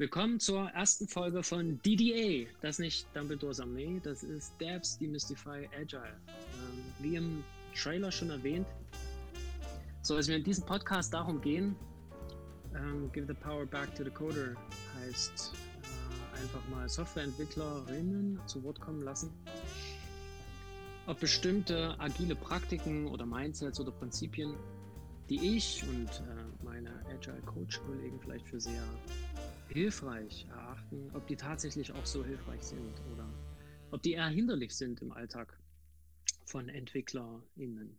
Willkommen zur ersten Folge von DDA. Das ist nicht Dumbledore's Armee, das ist Devs Demystify Agile. Ähm, wie im Trailer schon erwähnt, soll es mir in diesem Podcast darum gehen, ähm, Give the Power Back to the Coder heißt äh, einfach mal Softwareentwicklerinnen zu Wort kommen lassen. Ob bestimmte agile Praktiken oder Mindsets oder Prinzipien, die ich und äh, meine Agile Coach Kollegen vielleicht für sehr hilfreich erachten, ob die tatsächlich auch so hilfreich sind oder ob die eher hinderlich sind im Alltag von EntwicklerInnen.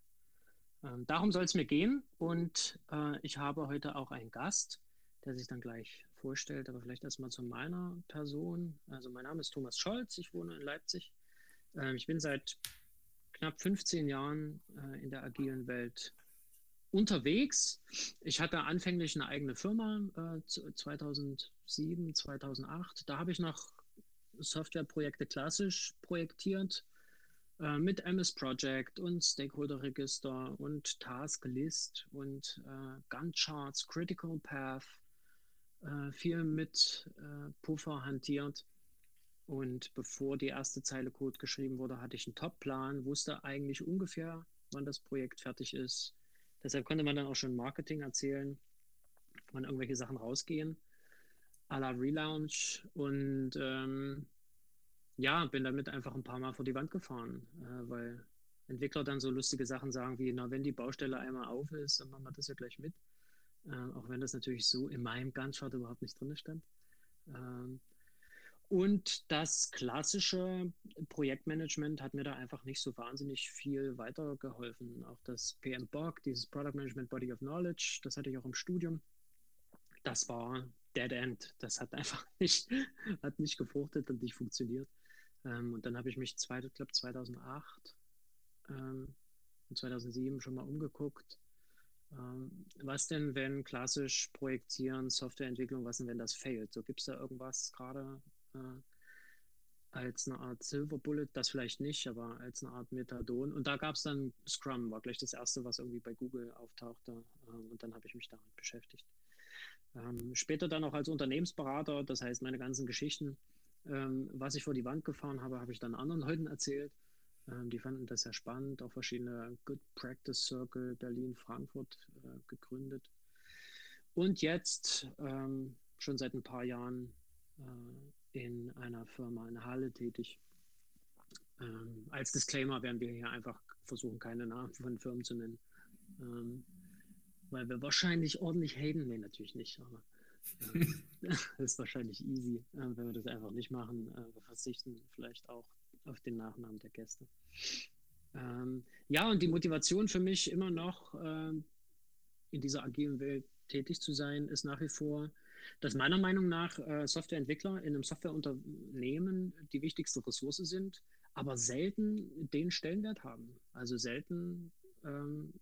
Ähm, darum soll es mir gehen und äh, ich habe heute auch einen Gast, der sich dann gleich vorstellt, aber vielleicht erstmal zu meiner Person. Also mein Name ist Thomas Scholz, ich wohne in Leipzig. Ähm, ich bin seit knapp 15 Jahren äh, in der agilen Welt unterwegs. Ich hatte anfänglich eine eigene Firma äh, 2007, 2008. Da habe ich noch Softwareprojekte klassisch projektiert äh, mit MS Project und Stakeholder Register und Task List und äh, Gantt Charts, Critical Path, äh, viel mit äh, Puffer hantiert. Und bevor die erste Zeile Code geschrieben wurde, hatte ich einen Top-Plan, wusste eigentlich ungefähr, wann das Projekt fertig ist Deshalb konnte man dann auch schon Marketing erzählen, wann irgendwelche Sachen rausgehen, à la Relaunch. Und ähm, ja, bin damit einfach ein paar Mal vor die Wand gefahren, äh, weil Entwickler dann so lustige Sachen sagen wie, na, wenn die Baustelle einmal auf ist, dann machen wir das ja gleich mit. Äh, auch wenn das natürlich so in meinem Gantt-Chart überhaupt nicht drin stand. Ähm, und das klassische Projektmanagement hat mir da einfach nicht so wahnsinnig viel weitergeholfen. Auch das PMBOK, dieses Product Management Body of Knowledge, das hatte ich auch im Studium. Das war Dead End. Das hat einfach nicht, hat nicht gefruchtet und nicht funktioniert. Ähm, und dann habe ich mich, zwei, ich glaube 2008 ähm, und 2007 schon mal umgeguckt. Ähm, was denn, wenn klassisch projektieren, Softwareentwicklung, was denn, wenn das failt? So gibt es da irgendwas gerade, äh, als eine Art Silver Bullet, das vielleicht nicht, aber als eine Art Methadon. Und da gab es dann Scrum, war gleich das erste, was irgendwie bei Google auftauchte. Ähm, und dann habe ich mich damit beschäftigt. Ähm, später dann auch als Unternehmensberater, das heißt, meine ganzen Geschichten, ähm, was ich vor die Wand gefahren habe, habe ich dann anderen Leuten erzählt. Ähm, die fanden das sehr spannend, auch verschiedene Good Practice Circle Berlin, Frankfurt äh, gegründet. Und jetzt ähm, schon seit ein paar Jahren äh, in einer Firma in Halle tätig. Ähm, als Disclaimer werden wir hier einfach versuchen, keine Namen von Firmen zu nennen. Ähm, weil wir wahrscheinlich ordentlich haten. Nee, natürlich nicht, aber äh, das ist wahrscheinlich easy, äh, wenn wir das einfach nicht machen. Äh, wir verzichten vielleicht auch auf den Nachnamen der Gäste. Ähm, ja, und die Motivation für mich immer noch ähm, in dieser agilen Welt tätig zu sein, ist nach wie vor, dass meiner Meinung nach äh, Softwareentwickler in einem Softwareunternehmen die wichtigste Ressource sind, aber selten den Stellenwert haben. Also selten ähm,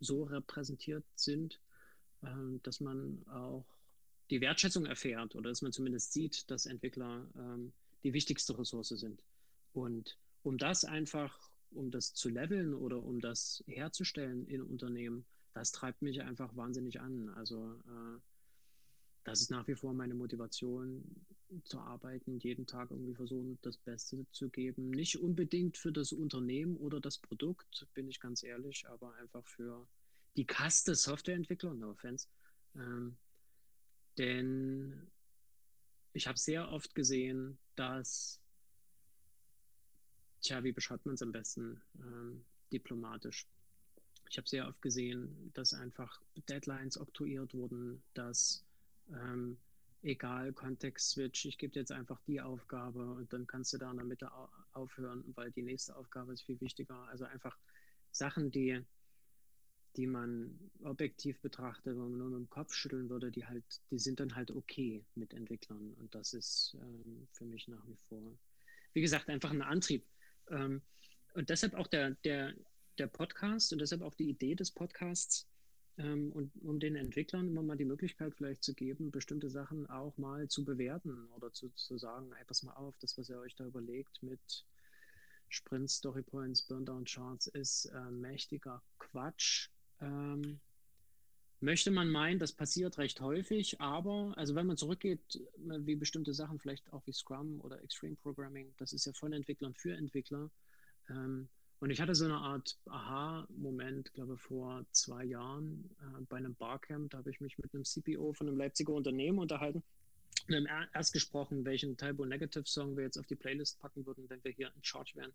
so repräsentiert sind, ähm, dass man auch die Wertschätzung erfährt oder dass man zumindest sieht, dass Entwickler ähm, die wichtigste Ressource sind. Und um das einfach, um das zu leveln oder um das herzustellen in Unternehmen, das treibt mich einfach wahnsinnig an. Also äh, das ist nach wie vor meine Motivation zu arbeiten, jeden Tag irgendwie versuchen, das Beste zu geben. Nicht unbedingt für das Unternehmen oder das Produkt, bin ich ganz ehrlich, aber einfach für die Kaste Softwareentwickler, no offense. Ähm, denn ich habe sehr oft gesehen, dass, tja, wie beschreibt man es am besten ähm, diplomatisch? ich habe sehr oft gesehen, dass einfach Deadlines oktroyiert wurden, dass ähm, egal, Kontext-Switch, ich gebe dir jetzt einfach die Aufgabe und dann kannst du da in der Mitte aufhören, weil die nächste Aufgabe ist viel wichtiger. Also einfach Sachen, die, die man objektiv betrachtet, wo man nur mit dem Kopf schütteln würde, die halt, die sind dann halt okay mit Entwicklern. Und das ist ähm, für mich nach wie vor, wie gesagt, einfach ein Antrieb. Ähm, und deshalb auch der, der, der Podcast und deshalb auch die Idee des Podcasts, ähm, und um den Entwicklern immer mal die Möglichkeit vielleicht zu geben, bestimmte Sachen auch mal zu bewerten oder zu, zu sagen, hey, pass mal auf, das, was ihr euch da überlegt mit Sprints, Storypoints, Story Points, Burndown Charts ist äh, mächtiger Quatsch. Ähm, möchte man meinen, das passiert recht häufig, aber also wenn man zurückgeht, wie bestimmte Sachen, vielleicht auch wie Scrum oder Extreme Programming, das ist ja von Entwicklern für Entwickler. Ähm, und ich hatte so eine Art Aha-Moment, glaube vor zwei Jahren äh, bei einem Barcamp, da habe ich mich mit einem CPO von einem Leipziger Unternehmen unterhalten. Wir haben erst gesprochen, welchen Typo Negative Song wir jetzt auf die Playlist packen würden, wenn wir hier in Charge wären.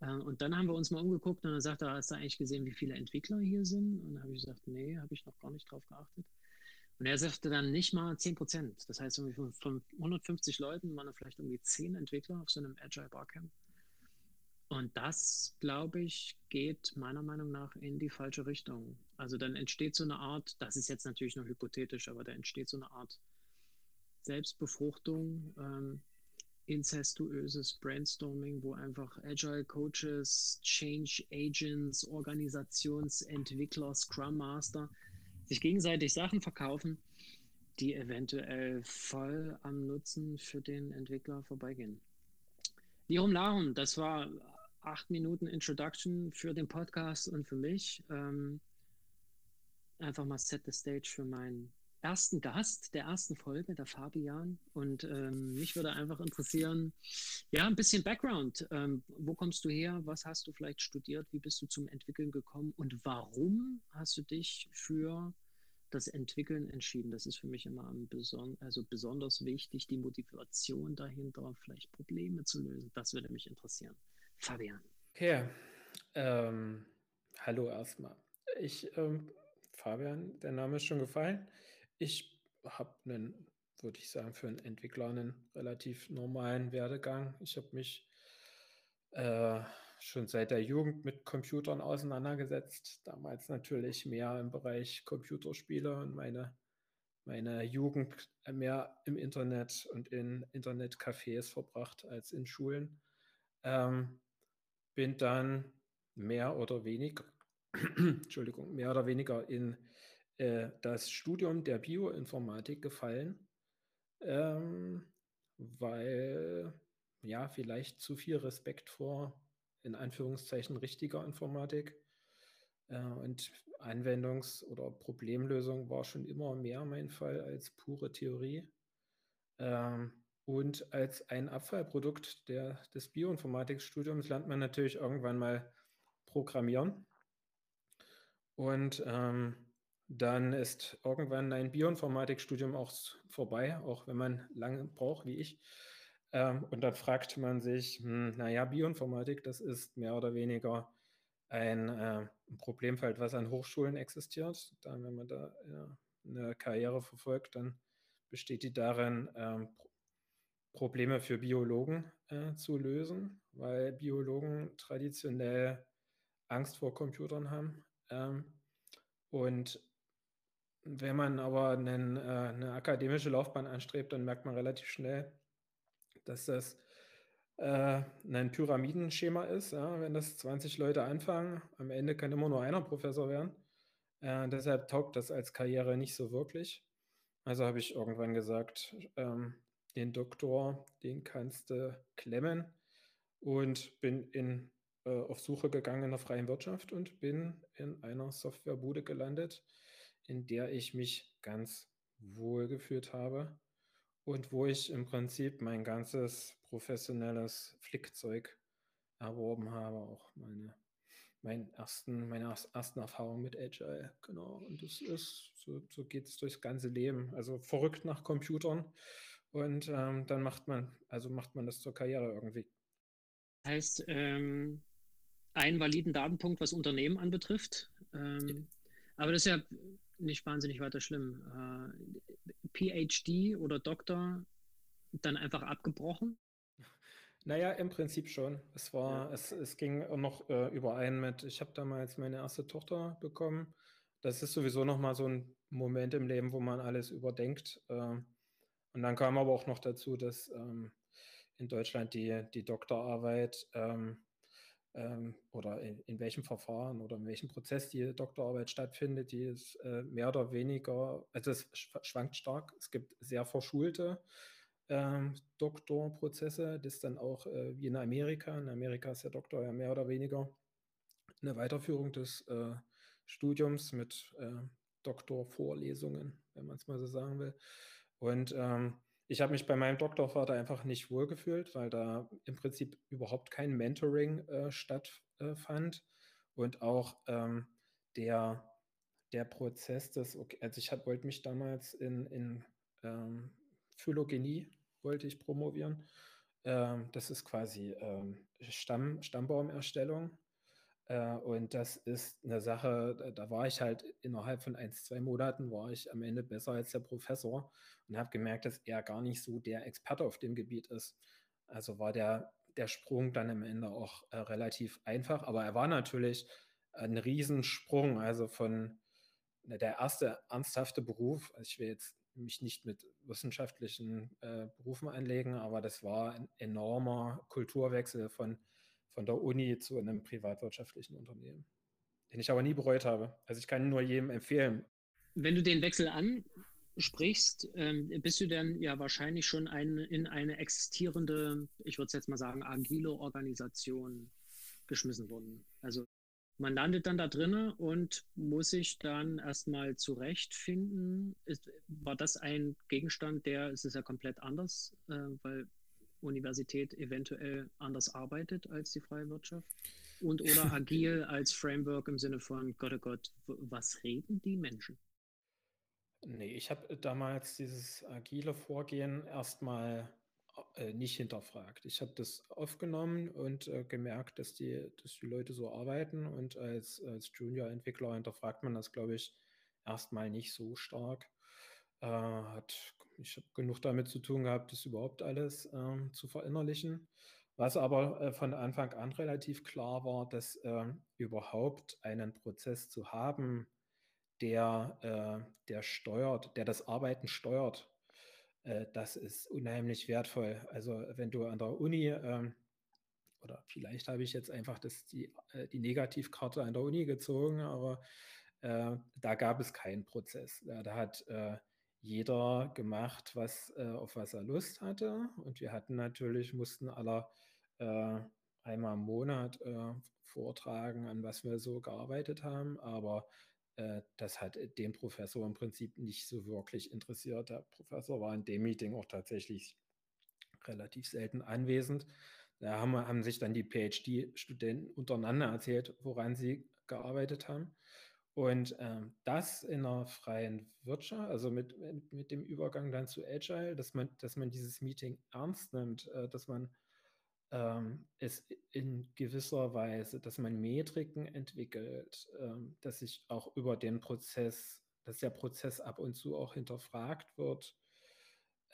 Äh, und dann haben wir uns mal umgeguckt und dann sagt er, hast du eigentlich gesehen, wie viele Entwickler hier sind? Und dann habe ich gesagt, nee, habe ich noch gar nicht drauf geachtet. Und er sagte dann nicht mal 10 Prozent. Das heißt, von 150 Leuten waren da vielleicht irgendwie 10 Entwickler auf so einem Agile Barcamp. Und das, glaube ich, geht meiner Meinung nach in die falsche Richtung. Also dann entsteht so eine Art, das ist jetzt natürlich nur hypothetisch, aber da entsteht so eine Art Selbstbefruchtung. Ähm, incestuöses Brainstorming, wo einfach Agile Coaches, Change Agents, Organisationsentwickler, Scrum Master sich gegenseitig Sachen verkaufen, die eventuell voll am Nutzen für den Entwickler vorbeigehen. Lirum Larum, das war acht Minuten Introduction für den Podcast und für mich. Ähm, einfach mal set the stage für meinen ersten Gast der ersten Folge, der Fabian. Und ähm, mich würde einfach interessieren, ja, ein bisschen Background. Ähm, wo kommst du her? Was hast du vielleicht studiert? Wie bist du zum Entwickeln gekommen? Und warum hast du dich für das Entwickeln entschieden? Das ist für mich immer beson also besonders wichtig, die Motivation dahinter, vielleicht Probleme zu lösen. Das würde mich interessieren. Fabian. Okay. Ähm, hallo erstmal. Ich, ähm, Fabian, der Name ist schon gefallen. Ich habe einen, würde ich sagen, für einen Entwickler einen relativ normalen Werdegang. Ich habe mich äh, schon seit der Jugend mit Computern auseinandergesetzt. Damals natürlich mehr im Bereich Computerspiele und meine, meine Jugend mehr im Internet und in Internetcafés verbracht als in Schulen. Ähm, bin dann mehr oder weniger, Entschuldigung, mehr oder weniger in äh, das Studium der Bioinformatik gefallen, ähm, weil ja, vielleicht zu viel Respekt vor, in Anführungszeichen, richtiger Informatik äh, und Anwendungs- oder Problemlösung war schon immer mehr mein Fall als pure Theorie. Ähm, und als ein Abfallprodukt der, des Bioinformatikstudiums lernt man natürlich irgendwann mal Programmieren. Und ähm, dann ist irgendwann ein Bioinformatikstudium auch vorbei, auch wenn man lange braucht, wie ich. Ähm, und dann fragt man sich, hm, naja, Bioinformatik, das ist mehr oder weniger ein, äh, ein Problemfeld, was an Hochschulen existiert. Dann, wenn man da ja, eine Karriere verfolgt, dann besteht die darin, ähm, Probleme für Biologen äh, zu lösen, weil Biologen traditionell Angst vor Computern haben. Ähm, und wenn man aber einen, äh, eine akademische Laufbahn anstrebt, dann merkt man relativ schnell, dass das äh, ein Pyramidenschema ist. Ja? Wenn das 20 Leute anfangen, am Ende kann immer nur einer Professor werden. Äh, deshalb taugt das als Karriere nicht so wirklich. Also habe ich irgendwann gesagt, ähm, den Doktor, den kannst du klemmen und bin in, äh, auf Suche gegangen in der freien Wirtschaft und bin in einer Softwarebude gelandet, in der ich mich ganz wohl gefühlt habe und wo ich im Prinzip mein ganzes professionelles Flickzeug erworben habe, auch meine, meinen ersten, meine ersten Erfahrungen mit Agile. Genau. Und das ist, so, so geht es durchs ganze Leben. Also verrückt nach Computern und ähm, dann macht man, also macht man das zur Karriere irgendwie. Heißt, ähm, einen validen Datenpunkt, was Unternehmen anbetrifft. Ähm, aber das ist ja nicht wahnsinnig weiter schlimm. Äh, PhD oder Doktor dann einfach abgebrochen? Naja, im Prinzip schon. Es war, ja. es, es ging noch äh, überein mit, ich habe damals meine erste Tochter bekommen. Das ist sowieso nochmal so ein Moment im Leben, wo man alles überdenkt. Äh, und dann kam aber auch noch dazu, dass ähm, in Deutschland die, die Doktorarbeit ähm, ähm, oder in, in, welchem Verfahren oder in welchem Prozess die Doktorarbeit stattfindet, die ist äh, mehr oder weniger, also es schwankt stark. Es gibt sehr verschulte ähm, Doktorprozesse, das dann auch äh, wie in Amerika. In Amerika ist der Doktor ja mehr oder weniger eine Weiterführung des äh, Studiums mit äh, Doktorvorlesungen, wenn man es mal so sagen will. Und ähm, ich habe mich bei meinem Doktorvater einfach nicht wohlgefühlt, weil da im Prinzip überhaupt kein Mentoring äh, stattfand äh, und auch ähm, der, der Prozess des, okay, also ich wollte mich damals in, in ähm, Phylogenie wollte ich promovieren. Ähm, das ist quasi ähm, Stamm, Stammbaumerstellung. Äh, und das ist eine Sache, da war ich halt innerhalb von ein, zwei Monaten war ich am Ende besser als der Professor und habe gemerkt, dass er gar nicht so der Experte auf dem Gebiet ist. Also war der, der Sprung dann am Ende auch äh, relativ einfach, aber er war natürlich ein Riesensprung, also von der erste ernsthafte Beruf, also ich will jetzt mich nicht mit wissenschaftlichen äh, Berufen anlegen, aber das war ein enormer Kulturwechsel von, von der Uni zu einem privatwirtschaftlichen Unternehmen, den ich aber nie bereut habe. Also ich kann nur jedem empfehlen. Wenn du den Wechsel ansprichst, ähm, bist du dann ja wahrscheinlich schon ein, in eine existierende, ich würde es jetzt mal sagen, agile Organisation geschmissen worden. Also man landet dann da drinnen und muss sich dann erstmal zurechtfinden. Ist, war das ein Gegenstand, der, es ist ja komplett anders, äh, weil Universität eventuell anders arbeitet als die freie Wirtschaft? Und oder agil als Framework im Sinne von Gott, oh Gott, was reden die Menschen? Nee, ich habe damals dieses agile Vorgehen erstmal äh, nicht hinterfragt. Ich habe das aufgenommen und äh, gemerkt, dass die, dass die Leute so arbeiten und als, als Junior-Entwickler hinterfragt man das, glaube ich, erstmal nicht so stark. Äh, hat, ich habe genug damit zu tun gehabt, das überhaupt alles äh, zu verinnerlichen. Was aber äh, von Anfang an relativ klar war, dass äh, überhaupt einen Prozess zu haben, der, der steuert, der das Arbeiten steuert, äh, das ist unheimlich wertvoll. Also wenn du an der Uni, ähm, oder vielleicht habe ich jetzt einfach das, die, äh, die Negativkarte an der Uni gezogen, aber äh, da gab es keinen Prozess. Da, hat äh, jeder gemacht, was, äh, auf was er Lust hatte. Und wir hatten natürlich, mussten aller äh, einmal im Monat vortragen, an was wir so gearbeitet haben. Aber äh, das hat den Professor im Prinzip nicht so wirklich interessiert. Der Professor war in dem Meeting auch tatsächlich relativ selten anwesend. Da haben, haben sich dann die PhD-Studenten untereinander erzählt, woran sie gearbeitet haben. Und ähm, das in einer freien Wirtschaft, also mit, mit, mit, dem Übergang dann zu Agile, dass man, dass man dieses Meeting ernst nimmt, äh, dass man ähm, es in gewisser Weise, dass man Metriken entwickelt, ähm, dass sich auch über den Prozess, dass der Prozess ab und zu auch hinterfragt wird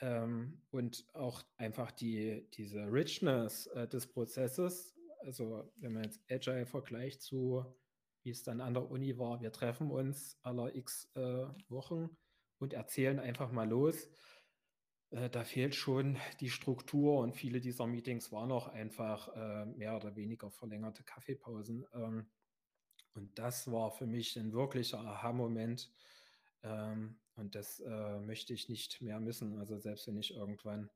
ähm, und auch einfach die, diese Richness äh, des Prozesses, also wenn man jetzt Agile vergleicht zu, wie es dann an der Uni war, wir treffen uns aller x äh, Wochen und erzählen einfach mal los äh, da fehlt schon die Struktur und viele dieser Meetings waren auch einfach äh, mehr oder weniger verlängerte Kaffeepausen. Ähm, und das war für mich ein wirklicher Aha-Moment. Ähm, und das äh, möchte ich nicht mehr missen. Also selbst wenn ich irgendwann,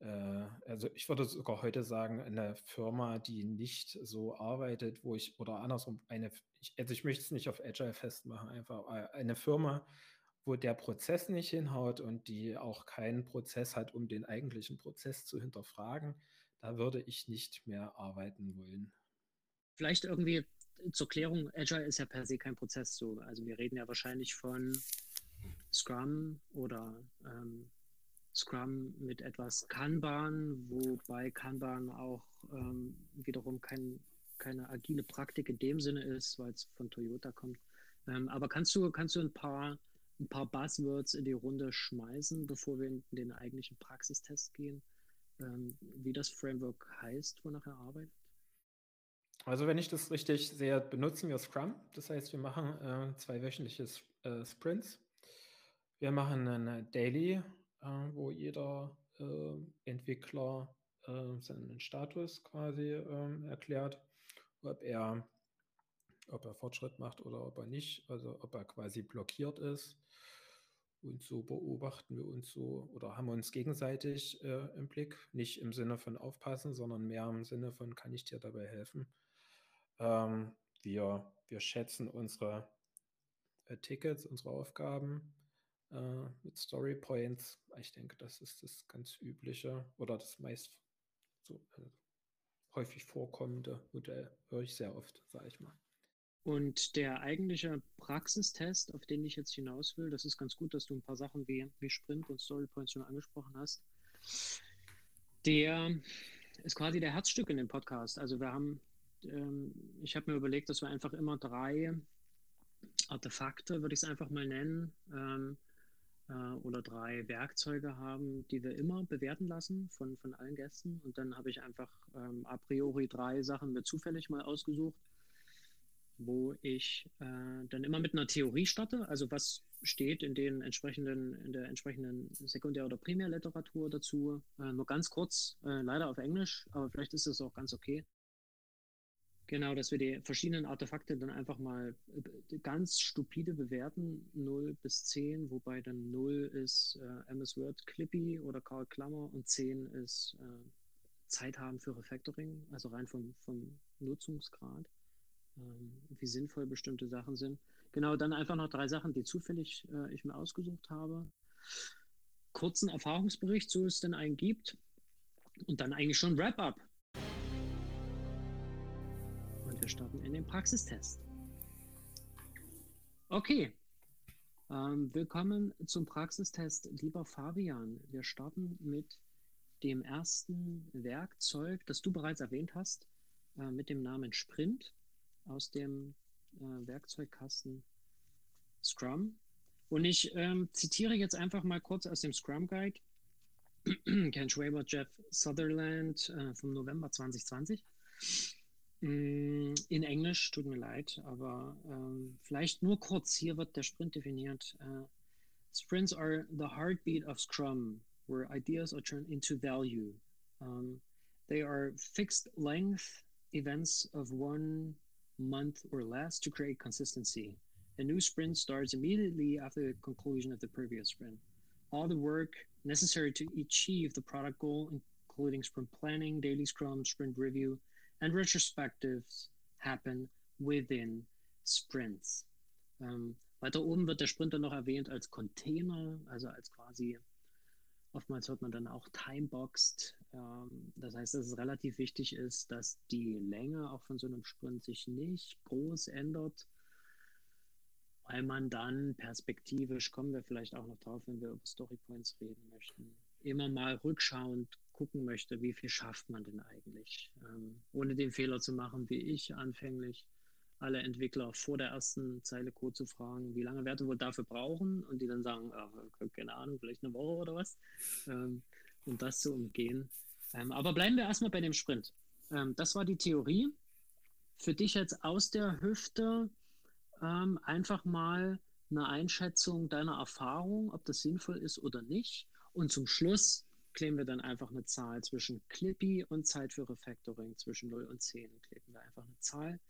also ich würde sogar heute sagen, eine Firma, die nicht so arbeitet, wo ich, oder andersrum, eine, also ich möchte es nicht auf Agile festmachen, einfach äh, eine Firma, wo der Prozess nicht hinhaut und die auch keinen Prozess hat, um den eigentlichen Prozess zu hinterfragen, da würde ich nicht mehr arbeiten wollen. Vielleicht irgendwie zur Klärung, Agile ist ja per se kein Prozess so. Also wir reden ja wahrscheinlich von Scrum oder ähm, Scrum mit etwas Kanban, wobei Kanban auch ähm, wiederum kein, keine agile Praktik in dem Sinne ist, weil es von Toyota kommt. Ähm, aber kannst du, kannst du ein paar ein paar Buzzwords in die Runde schmeißen, bevor wir in den eigentlichen Praxistest gehen, ähm, wie das Framework heißt, wonach er arbeitet? Also wenn ich das richtig sehe, benutzen wir Scrum. Das heißt, wir machen äh, zwei wöchentliche äh, Sprints. Wir machen eine Daily, wo jeder äh, Entwickler äh, seinen Status quasi ähm, erklärt, ob er ob er Fortschritt macht oder ob er nicht, also ob er quasi blockiert ist. Und so beobachten wir uns so oder haben uns gegenseitig äh, im Blick, nicht im Sinne von aufpassen, sondern mehr im Sinne von, kann ich dir dabei helfen? Ähm, wir, wir schätzen unsere äh, Tickets, unsere Aufgaben äh, mit Story Points. Ich denke, das ist das ganz übliche oder das meist so äh, häufig vorkommende Modell. Höre ich sehr oft, sage ich mal. Und der eigentliche Praxistest, auf den ich jetzt hinaus will, das ist ganz gut, dass du ein paar Sachen wie, wie Sprint und Story Points schon angesprochen hast. Der ist quasi der Herzstück in dem Podcast. Also wir haben, ähm, ich habe mir überlegt, dass wir einfach immer drei Artefakte, würde ich es einfach mal nennen, ähm, äh, oder drei Werkzeuge haben, die wir immer bewerten lassen von, von allen Gästen. Und dann habe ich einfach ähm, a priori drei Sachen mir zufällig mal ausgesucht wo ich äh, dann immer mit einer Theorie starte, also was steht in den entsprechenden, in der entsprechenden Sekundär- oder Primärliteratur dazu. Äh, nur ganz kurz, äh, leider auf Englisch, aber vielleicht ist das auch ganz okay. Genau, dass wir die verschiedenen Artefakte dann einfach mal äh, ganz stupide bewerten, 0 bis 10, wobei dann 0 ist äh, MS Word Clippy oder Karl Klammer und 10 ist äh, Zeit haben für Refactoring, also rein vom, vom Nutzungsgrad. Ähm, wie sinnvoll bestimmte Sachen sind. Genau, dann einfach noch drei Sachen, die zufällig äh, ich mir ausgesucht habe. Kurzen Erfahrungsbericht, so es denn einen gibt. Und dann eigentlich schon Wrap-up. Wir starten in den Praxistest. Okay. Ähm, willkommen zum Praxistest, lieber Fabian. Wir starten mit dem ersten Werkzeug, das du bereits erwähnt hast, äh, mit dem Namen Sprint aus dem äh, Werkzeugkasten Scrum. Und ich ähm, zitiere jetzt einfach mal kurz aus dem Scrum Guide. Ken Schwaber, Jeff Sutherland äh, vom November 2020. Mm, in Englisch, tut mir leid, aber ähm, vielleicht nur kurz. Hier wird der Sprint definiert. Uh, Sprints are the heartbeat of Scrum, where ideas are turned into value. Um, they are fixed length events of one month or less to create consistency. A new sprint starts immediately after the conclusion of the previous sprint. All the work necessary to achieve the product goal, including sprint planning, daily scrum, sprint review, and retrospectives, happen within sprints. Ähm, weiter oben wird der Sprint dann noch erwähnt als Container, also als quasi Oftmals hört man dann auch timeboxed. Ähm, das heißt, dass es relativ wichtig ist, dass die Länge auch von so einem Sprint sich nicht groß ändert, weil man dann perspektivisch, kommen wir vielleicht auch noch drauf, wenn wir über Story Points reden möchten, immer mal rückschauend gucken möchte, wie viel schafft man denn eigentlich, ähm, ohne den Fehler zu machen, wie ich anfänglich alle Entwickler vor der ersten Zeile Code zu fragen, wie lange Werte wohl dafür brauchen und die dann sagen, äh, keine Ahnung, vielleicht eine Woche oder was, ähm, um das zu umgehen. Ähm, aber bleiben wir erstmal bei dem Sprint. Ähm, das war die Theorie. Für dich jetzt aus der Hüfte ähm, einfach mal eine Einschätzung deiner Erfahrung, ob das sinnvoll ist oder nicht. Und zum Schluss kleben wir dann einfach eine Zahl zwischen Clippy und Zeit für Refactoring zwischen 0 und 10. Kleben wir einfach eine Zahl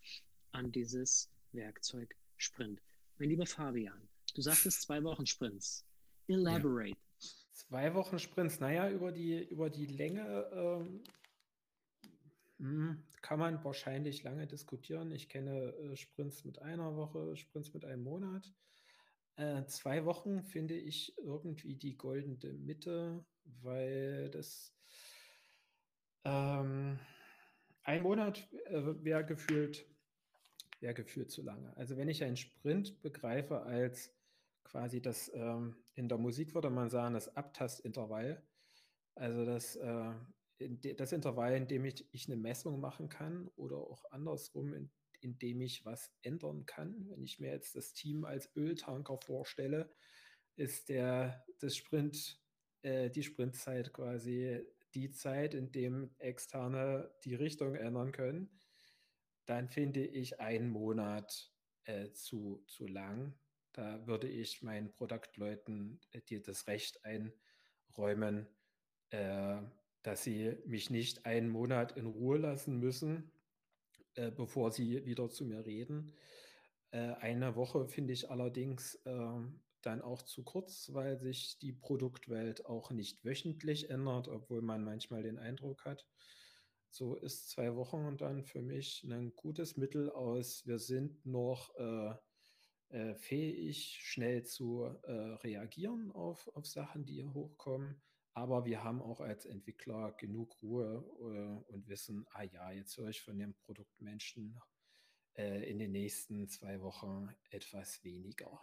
an dieses Werkzeug Sprint. Mein lieber Fabian, du sagtest zwei Wochen Sprints. Elaborate. Ja. Zwei Wochen Sprints, naja, über die, über die Länge ähm, hm, kann man wahrscheinlich lange diskutieren. Ich kenne äh, Sprints mit einer Woche, Sprints mit einem Monat. Äh, zwei Wochen finde ich irgendwie die goldene Mitte, weil das ähm, ein Monat äh, wäre gefühlt wäre gefühlt zu lange. Also wenn ich einen Sprint begreife als quasi das, ähm, in der Musik würde man sagen, das Abtastintervall, also das, äh, das Intervall, in dem ich, ich eine Messung machen kann oder auch andersrum, in, in dem ich was ändern kann. Wenn ich mir jetzt das Team als Öltanker vorstelle, ist der, das Sprint, äh, die Sprintzeit quasi die Zeit, in dem Externe die Richtung ändern können dann finde ich einen Monat äh, zu, zu lang. Da würde ich meinen Produktleuten äh, das Recht einräumen, äh, dass sie mich nicht einen Monat in Ruhe lassen müssen, äh, bevor sie wieder zu mir reden. Äh, eine Woche finde ich allerdings ähm, dann auch zu kurz, weil sich die Produktwelt auch nicht wöchentlich ändert, obwohl man manchmal den Eindruck hat, so ist zwei Wochen dann für mich ein gutes Mittel aus. Wir sind noch äh, äh, fähig, schnell zu äh, reagieren auf, auf Sachen, die hier hochkommen. Aber wir haben auch als Entwickler genug Ruhe äh, und wissen, ah ja, jetzt höre ich von dem Produktmenschen äh, in den nächsten zwei Wochen etwas weniger.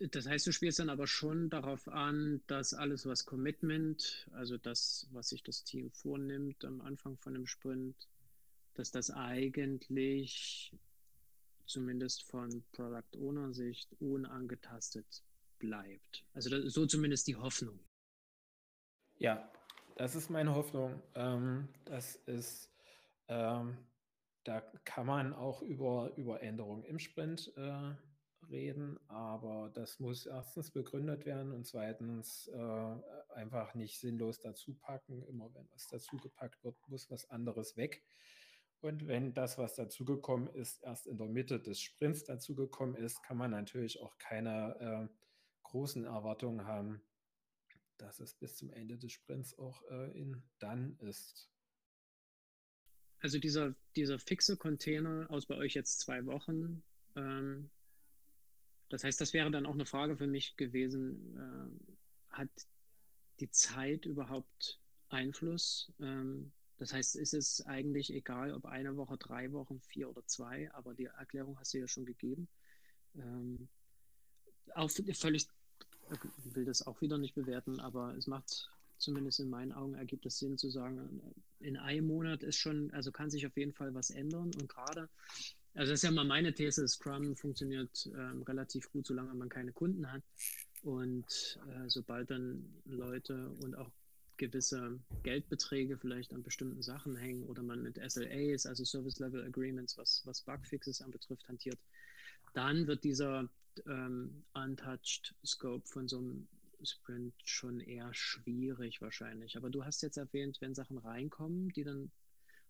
Das heißt, du spielst dann aber schon darauf an, dass alles, was Commitment, also das, was sich das Team vornimmt am Anfang von dem Sprint, dass das eigentlich zumindest von Product Owner Sicht unangetastet bleibt. Also das, so zumindest die Hoffnung. Ja, das ist meine Hoffnung. Ähm, das ist, ähm, da kann man auch über, über Änderungen im Sprint äh, reden, aber das muss erstens begründet werden und zweitens äh, einfach nicht sinnlos dazu packen. Immer wenn was dazugepackt wird, muss was anderes weg. Und wenn das, was dazugekommen ist, erst in der Mitte des Sprints dazugekommen ist, kann man natürlich auch keine äh, großen Erwartungen haben, dass es bis zum Ende des Sprints auch äh, in dann ist. Also dieser, dieser fixe Container aus bei euch jetzt zwei Wochen, ähm, das heißt, das wäre dann auch eine Frage für mich gewesen, äh, hat die Zeit überhaupt Einfluss? Ähm, das heißt, ist es eigentlich egal, ob eine Woche, drei Wochen, vier oder zwei, aber die Erklärung hast du ja schon gegeben. Ähm, auch völlig, ich will das auch wieder nicht bewerten, aber es macht zumindest in meinen Augen ergibt es Sinn zu sagen, in einem Monat ist schon, also kann sich auf jeden Fall was ändern und gerade, also das ist ja mal meine These, Scrum funktioniert ähm, relativ gut, solange man keine Kunden hat und äh, sobald dann Leute und auch gewisse Geldbeträge vielleicht an bestimmten Sachen hängen oder man mit SLAs, also Service Level Agreements, was, was Bugfixes anbetrifft, hantiert, dann wird dieser ähm, untouched Scope von so einem Sprint schon eher schwierig wahrscheinlich. Aber du hast jetzt erwähnt, wenn Sachen reinkommen, die dann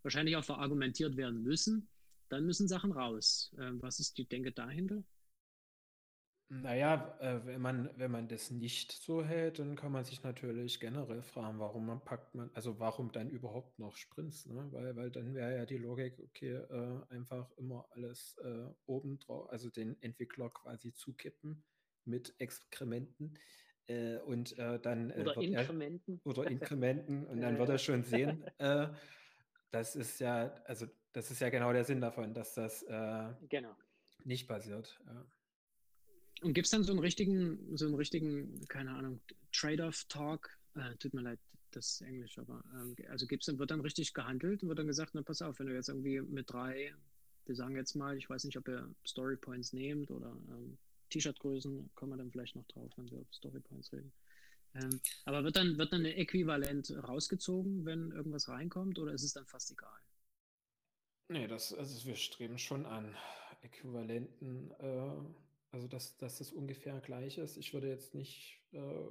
wahrscheinlich auch verargumentiert werden müssen, dann müssen Sachen raus. Ähm, was ist die Denke dahinter? Naja, äh, wenn man, wenn man das nicht so hält, dann kann man sich natürlich generell fragen, warum man packt man, also warum dann überhaupt noch Sprints, ne? Weil, weil dann wäre ja die Logik, okay, äh, einfach immer alles äh, oben drauf, also den Entwickler quasi zukippen mit Exkrementen äh, und äh, dann oder Inkrementen. Er, oder Inkrementen und dann wird er schon sehen, das ist ja, also das ist ja genau der Sinn davon, dass das genau. nicht passiert. Ja. Und gibt es dann so einen richtigen, so einen richtigen, keine Ahnung, Trade-off-Talk? Äh, tut mir leid, das ist Englisch, aber ähm, also gibt's dann, wird dann richtig gehandelt und wird dann gesagt, na pass auf, wenn du jetzt irgendwie mit drei, wir sagen jetzt mal, ich weiß nicht, ob ihr Story Points nehmt oder ähm, T-Shirt-Größen, kommen wir dann vielleicht noch drauf, wenn wir über Story Points reden. Ähm, aber wird dann, wird dann ein Äquivalent rausgezogen, wenn irgendwas reinkommt, oder ist es dann fast egal? Nee, das, also wir streben schon an Äquivalenten. Äh also, dass, dass es ungefähr gleich ist. Ich würde jetzt nicht, äh,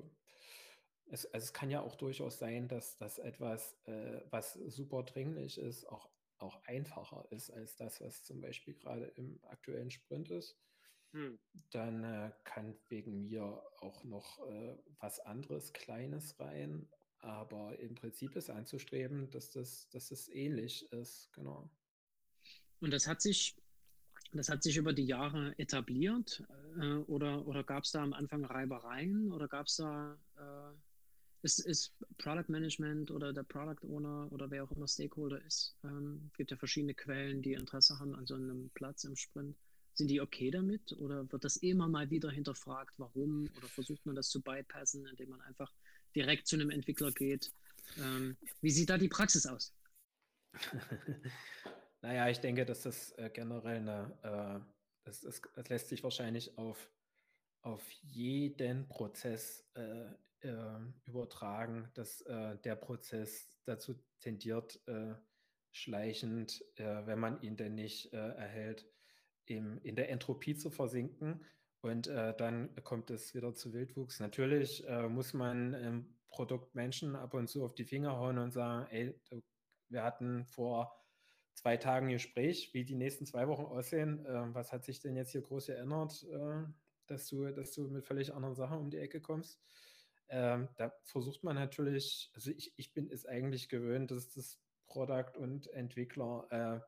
es, also es kann ja auch durchaus sein, dass das etwas, äh, was super dringlich ist, auch, auch einfacher ist als das, was zum Beispiel gerade im aktuellen Sprint ist. Hm. Dann äh, kann wegen mir auch noch äh, was anderes Kleines rein. Aber im Prinzip ist anzustreben, dass das, dass das ähnlich ist, genau. Und das hat sich das hat sich über die Jahre etabliert äh, oder, oder gab es da am Anfang Reibereien oder gab es da, äh, ist, ist Product Management oder der Product Owner oder wer auch immer Stakeholder ist, ähm, gibt ja verschiedene Quellen, die Interesse haben an so einem Platz im Sprint. Sind die okay damit oder wird das immer mal wieder hinterfragt, warum oder versucht man das zu bypassen, indem man einfach direkt zu einem Entwickler geht? Ähm, wie sieht da die Praxis aus? Naja, ich denke, dass das äh, generell eine, äh, das, das, das, lässt sich wahrscheinlich auf, auf jeden Prozess äh, ähm, übertragen, dass äh, der Prozess dazu tendiert, äh, schleichend, äh, wenn man ihn denn nicht erhält, im, in der Entropie zu versinken. Und dann kommt es wieder zu Wildwuchs. Natürlich muss man im Produkt Menschen ab und zu auf die Finger hauen und sagen, ey, wir hatten vor zwei Tagen Gespräch, wie die nächsten zwei Wochen aussehen. Äh, was hat sich denn jetzt hier groß geändert, äh, dass, du, dass du mit völlig anderen Sachen um die Ecke kommst? Ähm, da versucht man natürlich, also ich, ich bin es eigentlich gewöhnt, dass das Product und Entwickler äh,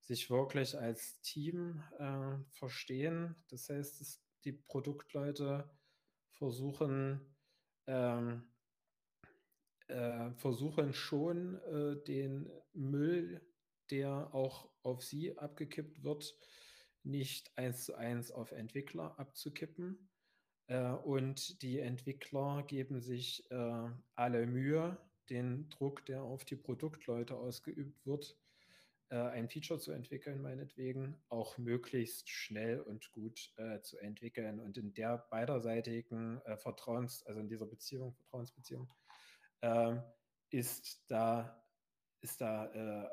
sich wirklich als Team äh, verstehen. Das heißt, es, die Produktleute versuchen, ähm, äh, versuchen schon äh, den Müll, der auch auf sie abgekippt wird, nicht eins zu eins auf Entwickler abzukippen. Äh, und die Entwickler geben sich äh, alle Mühe, den Druck, der auf die Produktleute ausgeübt wird, ein Feature zu entwickeln, meinetwegen, auch möglichst schnell und gut äh, zu entwickeln und in der beiderseitigen äh, Vertrauens, also in dieser Beziehung, Vertrauensbeziehung, ähm, ist da, ist da äh,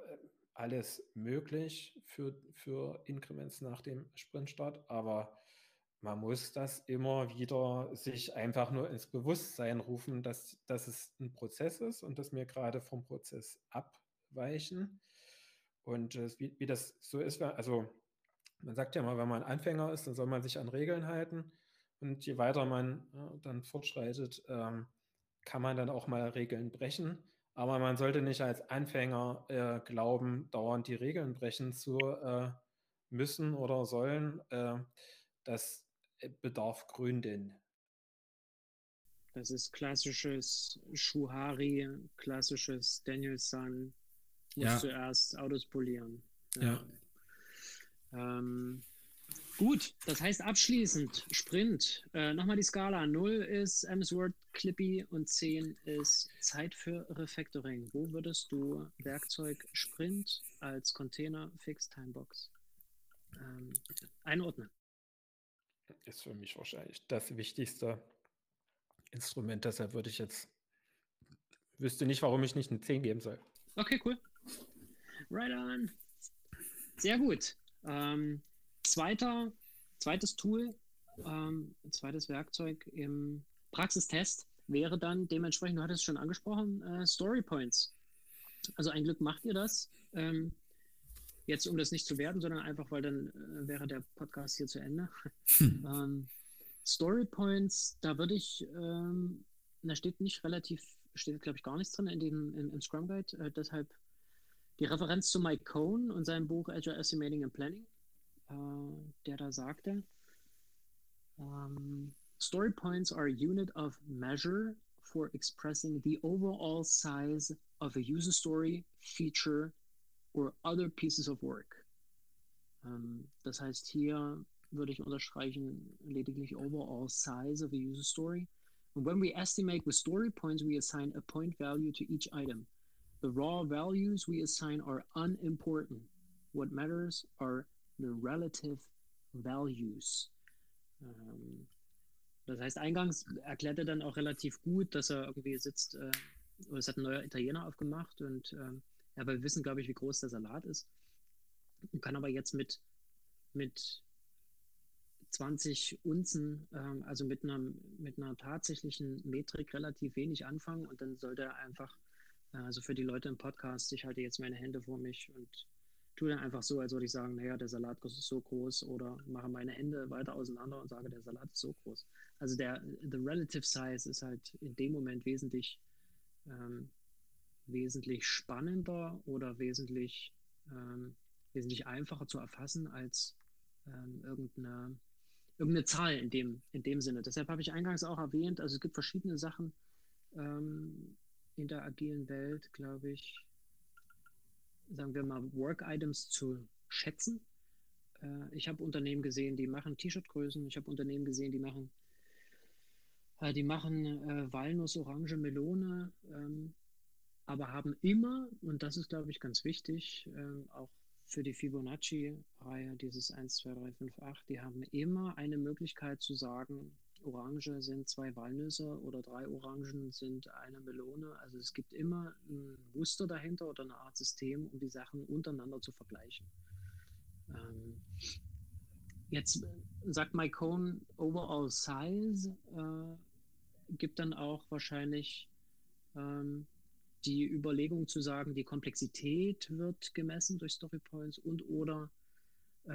alles möglich für, für Increments nach dem Sprintstart, aber man muss das immer wieder sich einfach nur ins Bewusstsein rufen, dass, dass es ein Prozess ist und dass wir gerade vom Prozess abweichen. Und äh, wie, wie das so ist, also man sagt ja mal, wenn man Anfänger ist, dann soll man sich an Regeln halten. Und je weiter man ja, dann fortschreitet, ähm, kann man dann auch mal Regeln brechen. Aber man sollte nicht als Anfänger äh, glauben, dauernd die Regeln brechen zu äh, müssen oder sollen. Äh, das äh, bedarf Gründen. Das ist klassisches Schuhari, klassisches Danielson. Muss ja. zuerst Autos polieren. Ja. ja. Ähm, Gut, das heißt abschließend Sprint. Äh, Nochmal die Skala. 0 ist Word Clippy und 10 ist Zeit für Refactoring. Wo würdest du Werkzeug Sprint als Container Fixed Timebox ähm, einordnen? Ist für mich wahrscheinlich das wichtigste Instrument. Deshalb würde ich jetzt, wüsste nicht, warum ich nicht eine 10 geben soll. Okay, cool. Right on. Sehr gut. Ähm, Zweiter, zweites Tool, ähm, zweites Werkzeug im Praxistest wäre dann dementsprechend, du hattest es schon angesprochen, äh, Story Points. Also ein Glück macht ihr das. Ähm, jetzt, um das nicht zu werden, sondern einfach, weil dann äh, wäre der Podcast hier zu Ende. Hm. ähm, Story Points, da würde ich, ähm, da steht nicht relativ, steht glaube ich gar nichts drin in dem in, in Scrum Guide, äh, deshalb die Referenz zu Mike Cohn und seinem Buch Agile Estimating and Planning. Äh, der da sagte, um, story points are a unit of measure for expressing the overall size of a user story, feature or other pieces of work. Um, das heißt, hier würde ich unterstreichen lediglich overall size of a user story. And when we estimate with story points, we assign a point value to each item. The raw values we assign are unimportant. What matters are the relative values. Ähm, das heißt, eingangs erklärt er dann auch relativ gut, dass er irgendwie sitzt, äh, es hat ein neuer Italiener aufgemacht und äh, ja, wir wissen, glaube ich, wie groß der Salat ist. Und kann aber jetzt mit, mit 20 Unzen, äh, also mit einer, mit einer tatsächlichen Metrik relativ wenig anfangen und dann sollte er einfach, also für die Leute im Podcast, ich halte jetzt meine Hände vor mich und tue dann einfach so, als würde ich sagen, naja, der Salat ist so groß oder mache meine Hände weiter auseinander und sage, der Salat ist so groß. Also der the relative size ist halt in dem Moment wesentlich ähm, wesentlich spannender oder wesentlich ähm, wesentlich einfacher zu erfassen als ähm, irgendeine irgendeine Zahl in dem in dem Sinne. Deshalb habe ich eingangs auch erwähnt, also es gibt verschiedene Sachen ähm, in der agilen Welt, glaube ich, sagen wir mal, Work-Items zu schätzen. Äh, ich habe Unternehmen gesehen, die machen T-Shirt-Größen. Ich habe Unternehmen gesehen, die machen, äh, die machen äh, Walnuss, Orange, Melone, ähm, aber haben immer, und das ist, glaube ich, ganz wichtig, ähm, auch für die Fibonacci-Reihe, dieses 1, 2, 3, 5, 8, die haben immer eine Möglichkeit zu sagen, Orange sind zwei Walnüsse oder drei Orangen sind eine Melone. Also es gibt immer ein Muster dahinter oder eine Art System, um die Sachen untereinander zu vergleichen. Ähm, jetzt sagt Mike Cohn, Overall Size äh, gibt dann auch wahrscheinlich ähm, die Überlegung zu sagen, die Komplexität wird gemessen durch Story Points und oder äh,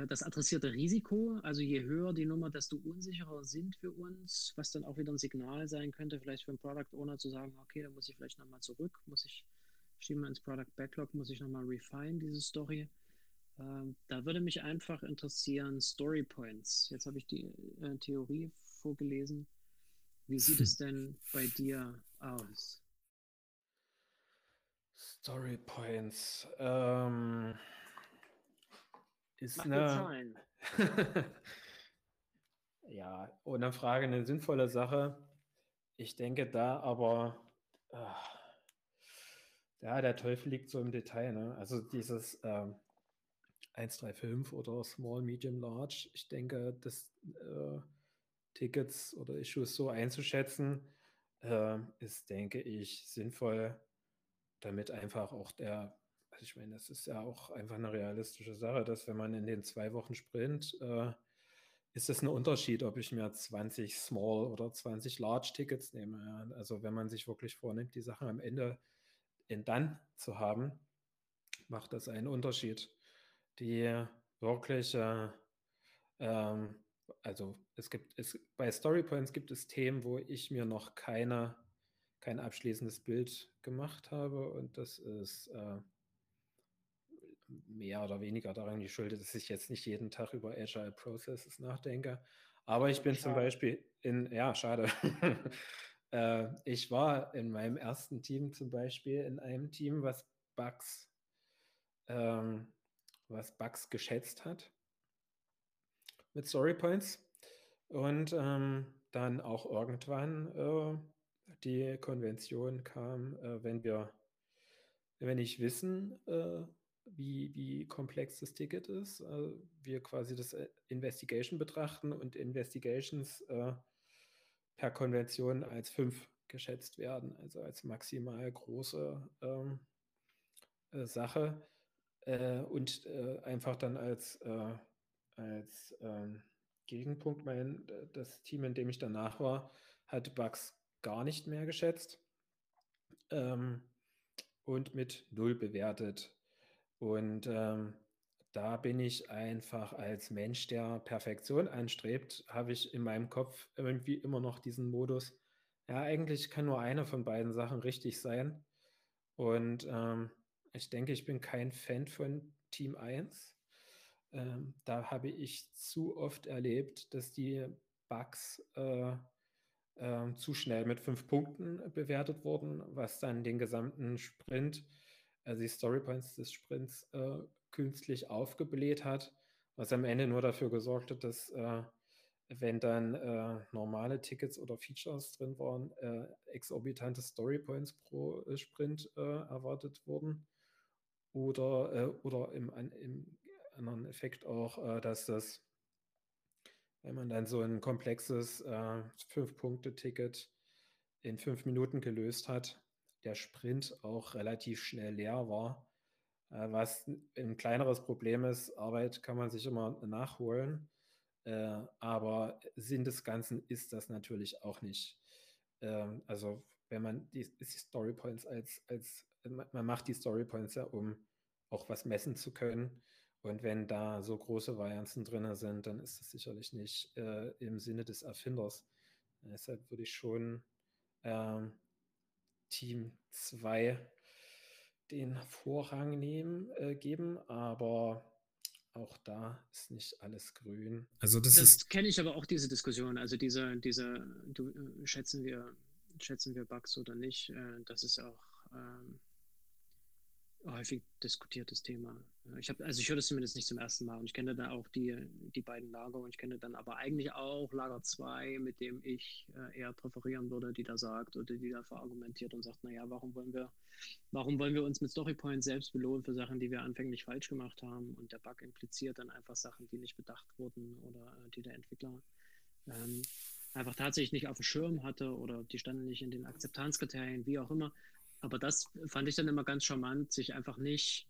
das adressierte Risiko, also je höher die Nummer, desto unsicherer sind wir uns, was dann auch wieder ein Signal sein könnte, vielleicht für einen Product Owner zu sagen, okay, da muss ich vielleicht nochmal zurück, muss ich, schieben wir ins Product Backlog, muss ich nochmal refine diese Story. Ähm, da würde mich einfach interessieren, Story Points. Jetzt habe ich die äh, Theorie vorgelesen. Wie sieht es denn bei dir aus? Story Points. Ähm, ist Mach eine, Zahlen. ja, ohne Frage eine sinnvolle Sache. Ich denke da aber, ach, ja, der Teufel liegt so im Detail. Ne? Also dieses ähm, 135 oder Small, Medium, Large. Ich denke, das äh, Tickets oder Issues so einzuschätzen, äh, ist, denke ich, sinnvoll, damit einfach auch der, ich meine, das ist ja auch einfach eine realistische Sache, dass wenn man in den zwei Wochen Sprint, äh, ist es ein Unterschied, ob ich mir 20 Small oder 20 Large Tickets nehme. Ja? Also wenn man sich wirklich vornimmt, die Sachen am Ende in dann zu haben, macht das einen Unterschied die wirklich, äh, ähm, also es gibt, es, bei Storypoints gibt es Themen, wo ich mir noch keine, kein abschließendes Bild gemacht habe und das ist äh, mehr oder weniger daran geschuldet, dass ich jetzt nicht jeden Tag über Agile Processes nachdenke. Aber ich bin schade. zum Beispiel in, ja, schade. äh, ich war in meinem ersten Team zum Beispiel in einem Team, was Bugs ähm, was Bugs geschätzt hat mit Story Points. Und ähm, dann auch irgendwann äh, die Konvention kam, äh, wenn wir, wenn nicht wissen, äh, wie, wie komplex das Ticket ist, äh, wir quasi das äh, Investigation betrachten und Investigations äh, per Konvention als fünf geschätzt werden, also als maximal große ähm, Sache äh, und äh, einfach dann als, äh, als ähm, Gegenpunkt, mein, das Team, in dem ich danach war, hat Bugs gar nicht mehr geschätzt ähm, und mit null bewertet. Und ähm, da bin ich einfach als Mensch, der Perfektion anstrebt, habe ich in meinem Kopf irgendwie immer noch diesen Modus. Ja, eigentlich kann nur eine von beiden Sachen richtig sein. Und ähm, ich denke, ich bin kein Fan von Team 1. Ähm, da habe ich zu oft erlebt, dass die Bugs äh, äh, zu schnell mit fünf Punkten bewertet wurden, was dann den gesamten Sprint, also die Storypoints des Sprints, äh, künstlich aufgebläht hat, was am Ende nur dafür gesorgt hat, dass äh, wenn dann äh, normale Tickets oder Features drin waren, äh, exorbitante Storypoints pro Sprint erwartet wurden. Oder, äh, oder im, im anderen Effekt auch, äh, dass das, wenn man dann so ein komplexes äh, Fünf-Punkte-Ticket in fünf Minuten gelöst hat, der Sprint auch relativ schnell leer war. Äh, was ein kleineres Problem ist, Arbeit kann man sich immer nachholen. Äh, aber Sinn des Ganzen ist das natürlich auch nicht. Ähm, also wenn man die, die Story als, als man macht die Story Points ja, um auch was messen zu können. Und wenn da so große Varianzen drin sind, dann ist das sicherlich nicht äh, im Sinne des Erfinders. Deshalb würde ich schon ähm, Team 2 den Vorrang nehmen, äh, geben, aber auch da ist nicht alles grün. Also das, das kenne ich aber auch diese Diskussion. Also diese, diese, du, äh, schätzen wir, schätzen wir Bugs oder nicht, äh, das ist auch ähm, häufig diskutiertes Thema. Ich habe, also ich höre das zumindest nicht zum ersten Mal und ich kenne da auch die, die beiden Lager und ich kenne dann aber eigentlich auch Lager 2, mit dem ich äh, eher präferieren würde, die da sagt oder die dafür argumentiert und sagt, naja, warum wollen wir, warum wollen wir uns mit Storypoints selbst belohnen für Sachen, die wir anfänglich falsch gemacht haben und der Bug impliziert dann einfach Sachen, die nicht bedacht wurden oder äh, die der Entwickler ähm, einfach tatsächlich nicht auf dem Schirm hatte oder die standen nicht in den Akzeptanzkriterien, wie auch immer. Aber das fand ich dann immer ganz charmant, sich einfach nicht,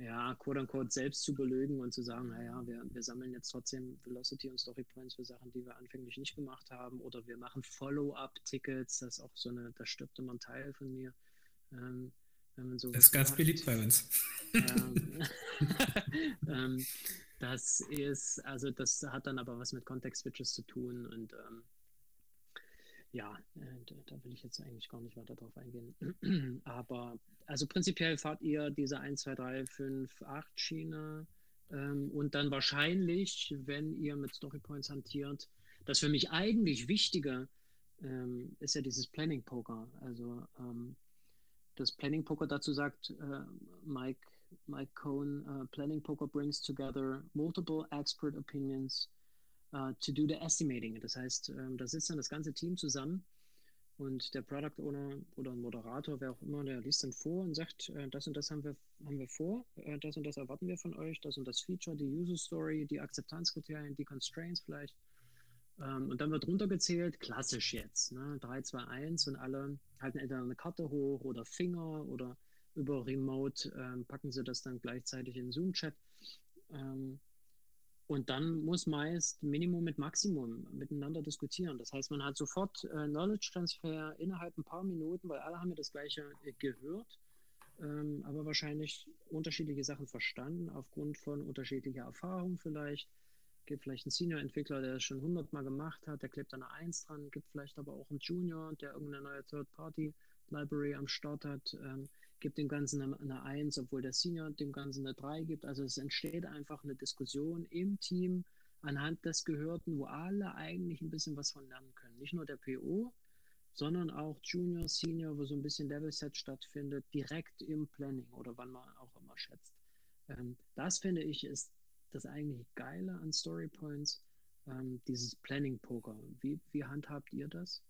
ja, quote unquote, selbst zu belügen und zu sagen, naja, wir, wir sammeln jetzt trotzdem Velocity und Story Points für Sachen, die wir anfänglich nicht gemacht haben. Oder wir machen Follow-up-Tickets, das ist auch so eine, da stirbt immer ein Teil von mir. Ähm, so das ist ganz macht. beliebt bei uns. Ähm, ähm, das ist, also das hat dann aber was mit Context-Switches zu tun und ähm, ja, äh, da will ich jetzt eigentlich gar nicht weiter drauf eingehen. Aber also prinzipiell fahrt ihr diese 1, 2, 3, 5, 8 Schiene. Ähm, und dann wahrscheinlich, wenn ihr mit Storypoints hantiert, das für mich eigentlich Wichtige ähm, ist ja dieses Planning Poker. Also ähm, das Planning Poker dazu sagt äh, Mike, Mike Cohn, uh, Planning Poker brings together multiple expert opinions uh, to do the estimating. Das heißt, ähm, da sitzt dann das ganze Team zusammen und der Product Owner oder ein Moderator, wer auch immer, der liest dann vor und sagt, äh, das und das haben wir, haben wir vor, äh, das und das erwarten wir von euch, das und das Feature, die User Story, die Akzeptanzkriterien, die Constraints vielleicht. Ähm, und dann wird runtergezählt, klassisch jetzt, ne? 3, 2, 1 und alle halten entweder eine Karte hoch oder Finger oder über Remote ähm, packen sie das dann gleichzeitig in Zoom-Chat. Ähm, und dann muss meist Minimum mit Maximum miteinander diskutieren. Das heißt, man hat sofort äh, Knowledge Transfer innerhalb ein paar Minuten, weil alle haben ja das Gleiche äh, gehört, ähm, aber wahrscheinlich unterschiedliche Sachen verstanden aufgrund von unterschiedlicher Erfahrung vielleicht. Gibt vielleicht einen Senior-Entwickler, der das schon hundertmal gemacht hat, der klebt eine Eins dran. Gibt vielleicht aber auch einen Junior, der irgendeine neue Third-Party-Library am Start hat. Ähm, gibt dem Ganzen eine, eine 1, obwohl der Senior dem Ganzen eine 3 gibt. Also es entsteht einfach eine Diskussion im Team anhand des Gehörten, wo alle eigentlich ein bisschen was von lernen können. Nicht nur der PO, sondern auch Junior, Senior, wo so ein bisschen Level Set stattfindet, direkt im Planning oder wann man auch immer schätzt. Ähm, das finde ich ist das eigentlich Geile an Story Points, ähm, dieses Planning-Poker. Wie, wie handhabt ihr das?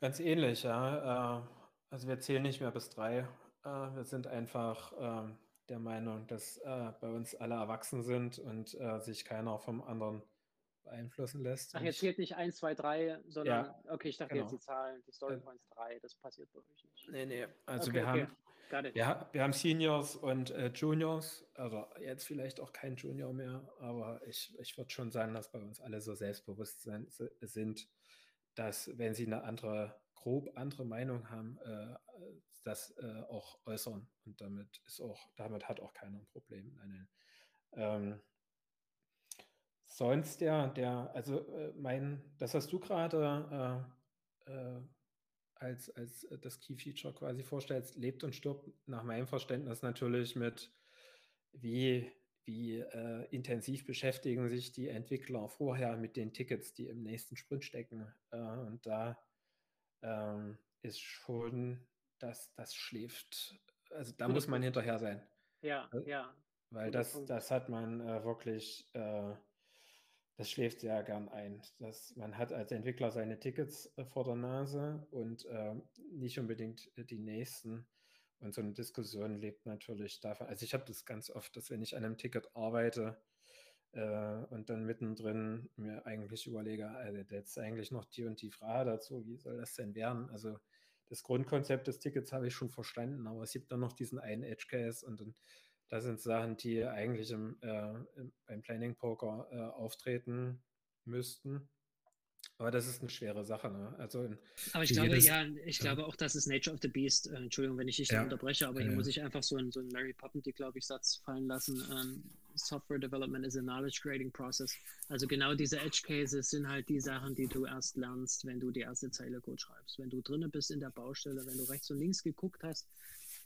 Ganz ähnlich, ja. Äh, also wir zählen nicht mehr bis drei. Äh, wir sind einfach ähm, der Meinung, dass äh, bei uns alle erwachsen sind und äh, sich keiner vom anderen beeinflussen lässt. Ach, jetzt zählt nicht 1, 2, 3, sondern, ja, okay, ich dachte genau. jetzt die Zahlen, die Story Points 3, das passiert bei euch nicht. Nee, nee, also okay, wir, okay. Haben, wir, wir, haben Seniors und äh, Juniors, also jetzt vielleicht auch kein Junior mehr, aber ich, ich würde schon sagen, dass bei uns alle so selbstbewusst sind, dass wenn sie eine andere grob andere Meinung haben, äh, das äh, auch äußern. Und damit ist auch, damit hat auch keiner ein Problem. Nein, ähm, sonst ja, der, also äh, mein, das hast du gerade äh, äh, als, als das Key Feature quasi vorstellst, lebt und stirbt nach meinem Verständnis natürlich mit, wie, wie äh, intensiv beschäftigen sich die Entwickler vorher mit den Tickets, die im nächsten Sprint stecken. und da ähm, ist schon, dass das schläft. Also da muss man hinterher sein. Ja, äh, ja. Weil das, das hat man äh, wirklich, äh, das schläft sehr gern ein. Das, man hat als Entwickler seine Tickets äh, vor der Nase und ähm, nicht unbedingt die nächsten. Und so eine Diskussion lebt natürlich davon. Also ich habe das ganz oft, dass wenn ich an einem Ticket arbeite, äh, und dann mittendrin mir eigentlich überlege, also jetzt eigentlich noch die und die Frage dazu, wie soll das denn werden? Also das Grundkonzept des Tickets habe ich schon verstanden, aber es gibt dann noch diesen einen Edge Case und dann, das sind Sachen, die eigentlich im, äh, im, beim Planning Poker äh, auftreten müssten. Aber das ist eine schwere Sache. Ne? Also aber ich glaube, ja, ich ja. glaube auch, das ist Nature of the Beast. Äh, Entschuldigung, wenn ich dich ja. unterbreche, aber hier muss ich einfach so einen, so einen Mary Poppins, glaube ich, Satz fallen lassen. Ähm, Software Development is a Knowledge Creating Process. Also genau diese Edge Cases sind halt die Sachen, die du erst lernst, wenn du die erste Zeile Code schreibst. Wenn du drinnen bist in der Baustelle, wenn du rechts und links geguckt hast,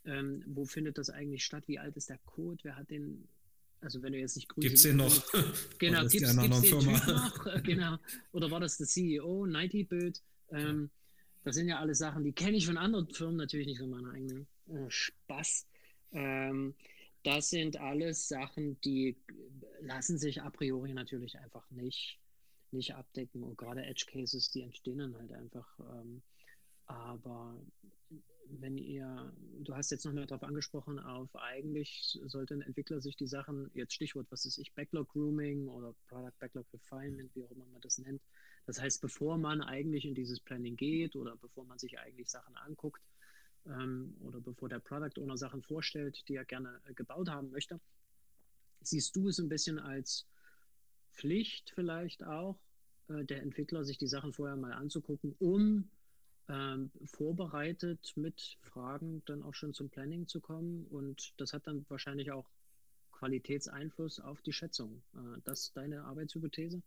ähm, wo findet das eigentlich statt? Wie alt ist der Code? Wer hat den also wenn du jetzt nicht grün Gibt es den noch? Genau, gibt es den Firma? Typ noch? Äh, genau. Oder war das der CEO, 90 Build? Ähm. Das sind ja alles Sachen, die kenne ich von anderen Firmen, natürlich nicht von meiner eigenen äh, Spaß. Ähm, das sind alles Sachen, die lassen sich a priori natürlich einfach nicht, nicht abdecken. Und gerade Edge Cases, die entstehen dann halt einfach. Ähm, aber wenn ihr, du hast jetzt noch mehr darauf angesprochen, auf eigentlich sollte ein Entwickler sich die Sachen, jetzt Stichwort, was ist ich, Backlog Grooming oder Product Backlog Refinement, wie auch immer man das nennt. Das heißt, bevor man eigentlich in dieses Planning geht oder bevor man sich eigentlich Sachen anguckt ähm, oder bevor der Product Owner Sachen vorstellt, die er gerne äh, gebaut haben möchte, siehst du es ein bisschen als Pflicht vielleicht auch, äh, der Entwickler sich die Sachen vorher mal anzugucken, um ähm, vorbereitet mit Fragen dann auch schon zum Planning zu kommen. Und das hat dann wahrscheinlich auch Qualitätseinfluss auf die Schätzung. Äh, das ist deine Arbeitshypothese?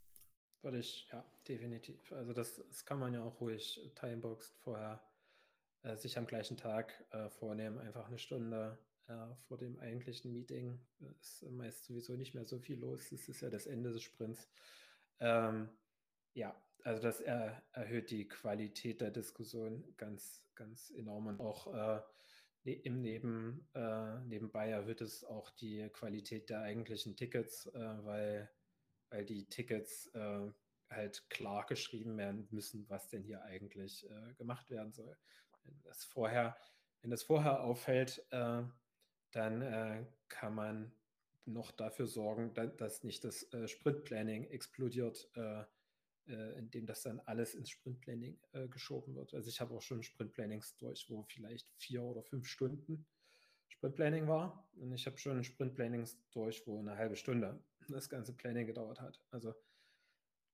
Würde ich, ja, definitiv. Also das, das kann man ja auch ruhig timeboxed vorher äh, sich am gleichen Tag äh, vornehmen, einfach eine Stunde äh, vor dem eigentlichen Meeting. ist meist sowieso nicht mehr so viel los. Es ist ja das Ende des Sprints. Ähm, ja, also das er, erhöht die Qualität der Diskussion ganz, ganz enorm und auch äh, ne, im Neben, äh, nebenbei erhöht es auch die Qualität der eigentlichen Tickets, äh, weil, weil die Tickets äh, halt klar geschrieben werden müssen, was denn hier eigentlich äh, gemacht werden soll. Wenn das vorher, wenn das vorher auffällt, äh, dann kann man noch dafür sorgen, dass nicht das Sprintplanning explodiert, äh, indem das dann alles ins Sprintplanning äh, geschoben wird. Also ich habe auch schon Sprintplannings durch, wo vielleicht vier oder fünf Stunden Sprintplanning war. Und ich habe schon Sprintplannings durch, wo eine halbe Stunde das ganze Planning gedauert hat. Also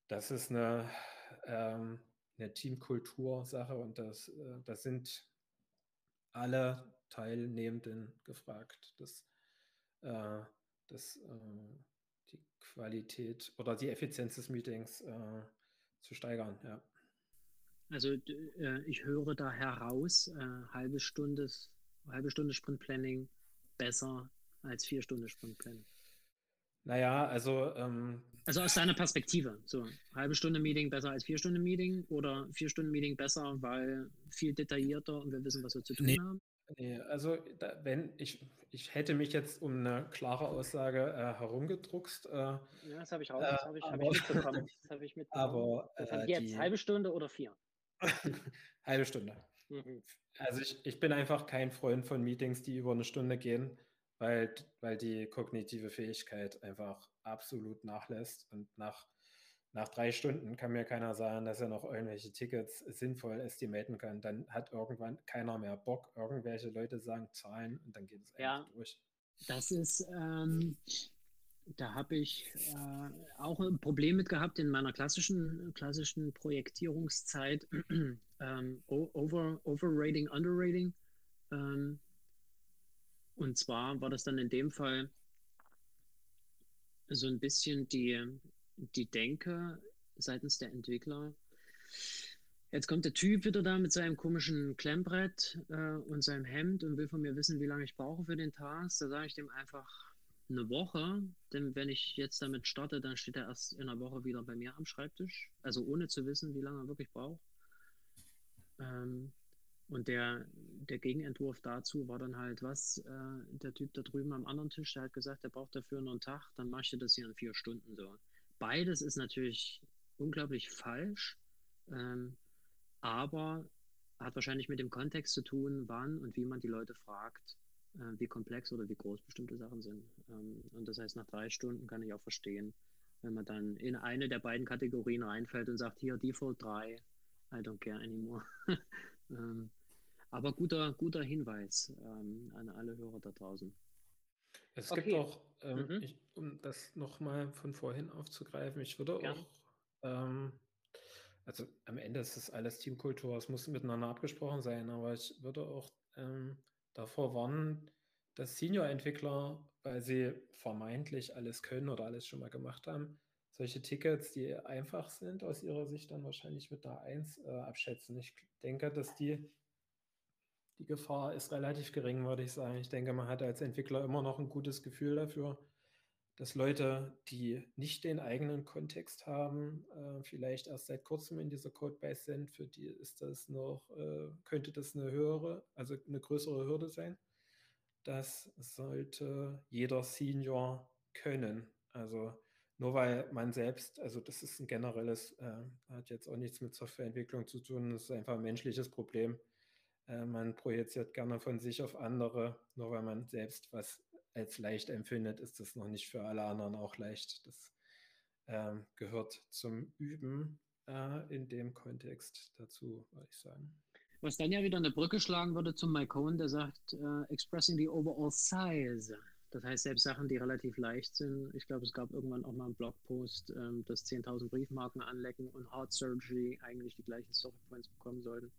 das ist eine, ähm, eine Teamkultur-Sache und das, äh, das sind alle Teilnehmenden gefragt, dass, äh, dass äh, die Qualität oder die Effizienz des Meetings äh, zu steigern. Ja. Also äh, ich höre da heraus, äh, halbe Stunde, halbe Stunde Sprintplanning besser als vier Stunden Sprintplanning. Naja, also. Ähm, also aus deiner Perspektive. So, halbe Stunde Meeting besser als vier Stunden Meeting oder vier Stunden Meeting besser, weil viel detaillierter und wir wissen, was wir zu tun nee, haben? Nee, also da, wenn ich, ich hätte mich jetzt um eine klare Aussage äh, herumgedruckst. Äh, ja, das habe ich raus, das habe ich, hab ich mitbekommen. Das habe ich mitbekommen. Aber äh, jetzt, die, halbe Stunde oder vier? halbe Stunde. Mhm. Also ich, ich bin einfach kein Freund von Meetings, die über eine Stunde gehen weil, weil die kognitive Fähigkeit einfach absolut nachlässt. Und nach, nach drei Stunden kann mir keiner sagen, dass er noch irgendwelche Tickets sinnvoll estimaten kann. Dann hat irgendwann keiner mehr Bock. Irgendwelche Leute sagen Zahlen und dann geht es ja, durch. Das ist, ähm, da habe ich äh, auch ein Problem mit gehabt in meiner klassischen, klassischen Projektierungszeit. ähm, over, overrating, underrating. Ähm, und zwar war das dann in dem Fall so ein bisschen die, die Denke seitens der Entwickler. Jetzt kommt der Typ wieder da mit seinem komischen Klemmbrett äh, und seinem Hemd und will von mir wissen, wie lange ich brauche für den Task. Da sage ich dem einfach eine Woche, denn wenn ich jetzt damit starte, dann steht er erst in einer Woche wieder bei mir am Schreibtisch, also ohne zu wissen, wie lange er wirklich braucht. Ähm, und der, der Gegenentwurf dazu war dann halt, was, äh, der Typ da drüben am anderen Tisch, der hat gesagt, der braucht dafür nur einen Tag, dann machst du das hier in vier Stunden so. Beides ist natürlich unglaublich falsch, ähm, aber hat wahrscheinlich mit dem Kontext zu tun, wann und wie man die Leute fragt, äh, wie komplex oder wie groß bestimmte Sachen sind. Ähm, und das heißt, nach drei Stunden kann ich auch verstehen, wenn man dann in eine der beiden Kategorien reinfällt und sagt, hier Default 3, I don't care anymore. Ähm, aber guter, guter Hinweis ähm, an alle Hörer da draußen. Es okay. gibt auch, ähm, mhm. ich, um das nochmal von vorhin aufzugreifen, ich würde Gern. auch, ähm, also am Ende ist es alles Teamkultur, es muss miteinander abgesprochen sein, aber ich würde auch ähm, davor warnen, dass Senior-Entwickler, weil sie vermeintlich alles können oder alles schon mal gemacht haben, solche Tickets, die einfach sind, aus ihrer Sicht dann wahrscheinlich mit der 1 äh, abschätzen. Ich denke, dass die, die Gefahr ist relativ gering, würde ich sagen. Ich denke, man hat als Entwickler immer noch ein gutes Gefühl dafür, dass Leute, die nicht den eigenen Kontext haben, äh, vielleicht erst seit kurzem in dieser Codebase sind, für die ist das noch, äh, könnte das eine höhere, also eine größere Hürde sein. Das sollte jeder Senior können. Also nur weil man selbst, also das ist ein generelles, äh, hat jetzt auch nichts mit Softwareentwicklung zu tun, das ist einfach ein menschliches Problem. Äh, man projiziert gerne von sich auf andere, nur weil man selbst was als leicht empfindet, ist das noch nicht für alle anderen auch leicht. Das äh, gehört zum Üben äh, in dem Kontext dazu, würde ich sagen. Was dann ja wieder eine Brücke schlagen würde zum Mike Cohn, der sagt, uh, expressing the overall size das heißt, selbst Sachen, die relativ leicht sind, ich glaube, es gab irgendwann auch mal einen Blogpost, ähm, dass 10.000 Briefmarken anlecken und Heart Surgery eigentlich die gleichen Story Points bekommen sollten,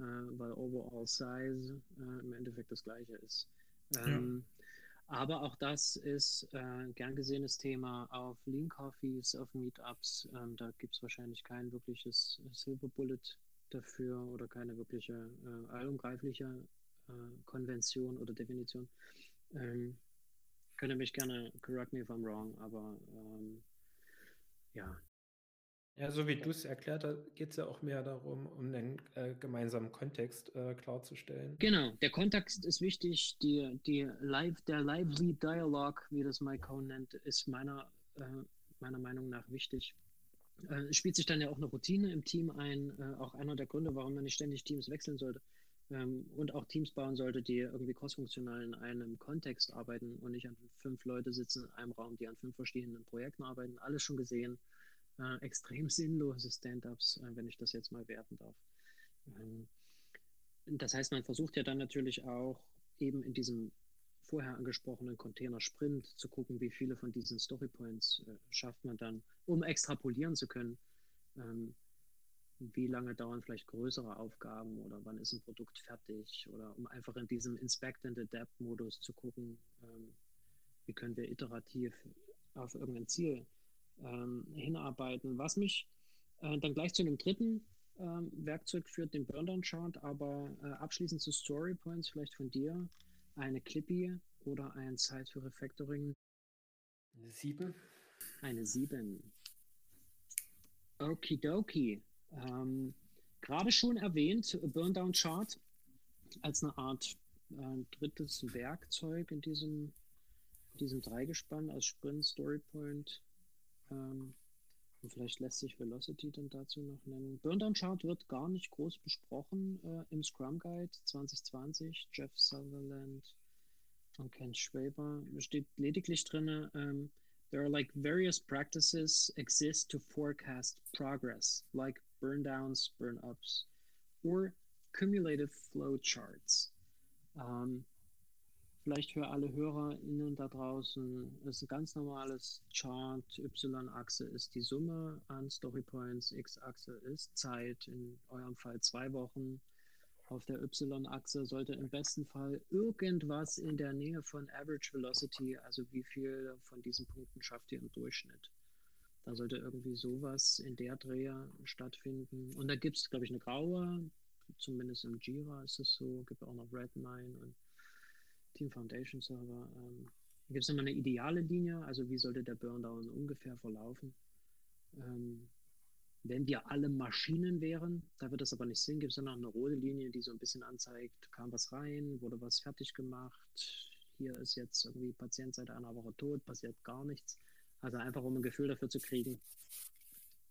äh, weil Overall Size äh, im Endeffekt das gleiche ist. Ähm, ja. Aber auch das ist äh, gern gesehenes Thema auf Lean Coffees, auf Meetups. Ähm, da gibt es wahrscheinlich kein wirkliches Silver Bullet dafür oder keine wirkliche äh, allumgreifliche äh, Konvention oder Definition. Ähm, könnt ihr mich gerne correct me if I'm wrong, aber ähm, ja. Ja, so wie du es erklärt hast, geht es ja auch mehr darum, um den äh, gemeinsamen Kontext äh, klarzustellen. Genau, der Kontext ist wichtig. Die, die live, der lively Dialog, wie das Mike Cohn nennt, ist meiner, äh, meiner Meinung nach wichtig. Äh, es spielt sich dann ja auch eine Routine im Team ein, äh, auch einer der Gründe, warum man nicht ständig Teams wechseln sollte ähm, und auch Teams bauen sollte, die irgendwie crossfunktional in einem Kontext arbeiten und nicht an fünf Leute sitzen in einem Raum, die an fünf verschiedenen Projekten arbeiten. Alles schon gesehen. Äh, extrem sinnlose Stand-ups, äh, wenn ich das jetzt mal werten darf. Ähm, das heißt, man versucht ja dann natürlich auch eben in diesem vorher angesprochenen Container Sprint zu gucken, wie viele von diesen Story Points äh, schafft man dann, um extrapolieren zu können. Ähm, wie lange dauern vielleicht größere Aufgaben oder wann ist ein Produkt fertig oder um einfach in diesem Inspect and Adapt Modus zu gucken, ähm, wie können wir iterativ auf irgendein Ziel ähm, hinarbeiten. Was mich äh, dann gleich zu einem dritten ähm, Werkzeug führt, den Burndown Chart, aber äh, abschließend zu Story Points vielleicht von dir, eine Clippy oder ein Zeit für Refactoring? Eine 7. Eine 7. Okidoki. Ähm, Gerade schon erwähnt, Burndown Chart als eine Art äh, drittes Werkzeug in diesem, diesem Dreigespann als Sprint, Storypoint. Ähm, und vielleicht lässt sich Velocity dann dazu noch nennen. Burndown Chart wird gar nicht groß besprochen äh, im Scrum Guide 2020. Jeff Sutherland und Ken Schwaber steht lediglich drin, um, there are like various practices exist to forecast progress, like burn downs, burn ups, or cumulative flow charts. Um, vielleicht für alle HörerInnen da draußen, ist ein ganz normales Chart. Y-Achse ist die Summe an Story Points, X-Achse ist Zeit, in eurem Fall zwei Wochen. Auf der Y-Achse sollte im besten Fall irgendwas in der Nähe von Average Velocity, also wie viel von diesen Punkten schafft ihr im Durchschnitt. Da sollte irgendwie sowas in der Dreher stattfinden. Und da gibt es, glaube ich, eine graue, zumindest im Jira ist es so, gibt auch noch Red9 und Team Foundation Server. Ähm, gibt es immer eine ideale Linie, also wie sollte der Burndown ungefähr verlaufen? Ähm, wenn wir alle Maschinen wären, da wird das aber nicht Sinn, gibt es dann noch eine rote Linie, die so ein bisschen anzeigt, kam was rein, wurde was fertig gemacht, hier ist jetzt irgendwie Patient seit einer Woche tot, passiert gar nichts. Also einfach um ein Gefühl dafür zu kriegen,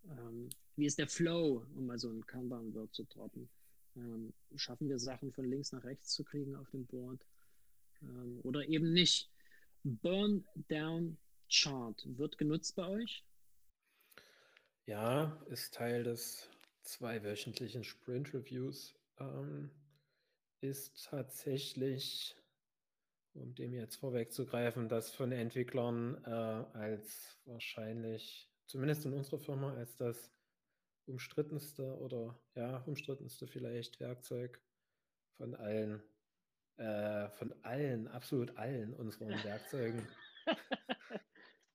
ähm, wie ist der Flow, um mal so ein Kanban-Word zu droppen. Ähm, schaffen wir Sachen von links nach rechts zu kriegen auf dem Board ähm, oder eben nicht. Burn Down Chart wird genutzt bei euch? Ja, ist Teil des zweiwöchentlichen Sprint Reviews. Ähm, ist tatsächlich, um dem jetzt vorwegzugreifen, das von Entwicklern äh, als wahrscheinlich, zumindest in unserer Firma, als das umstrittenste oder ja, umstrittenste vielleicht Werkzeug von allen, äh, von allen, absolut allen unseren Werkzeugen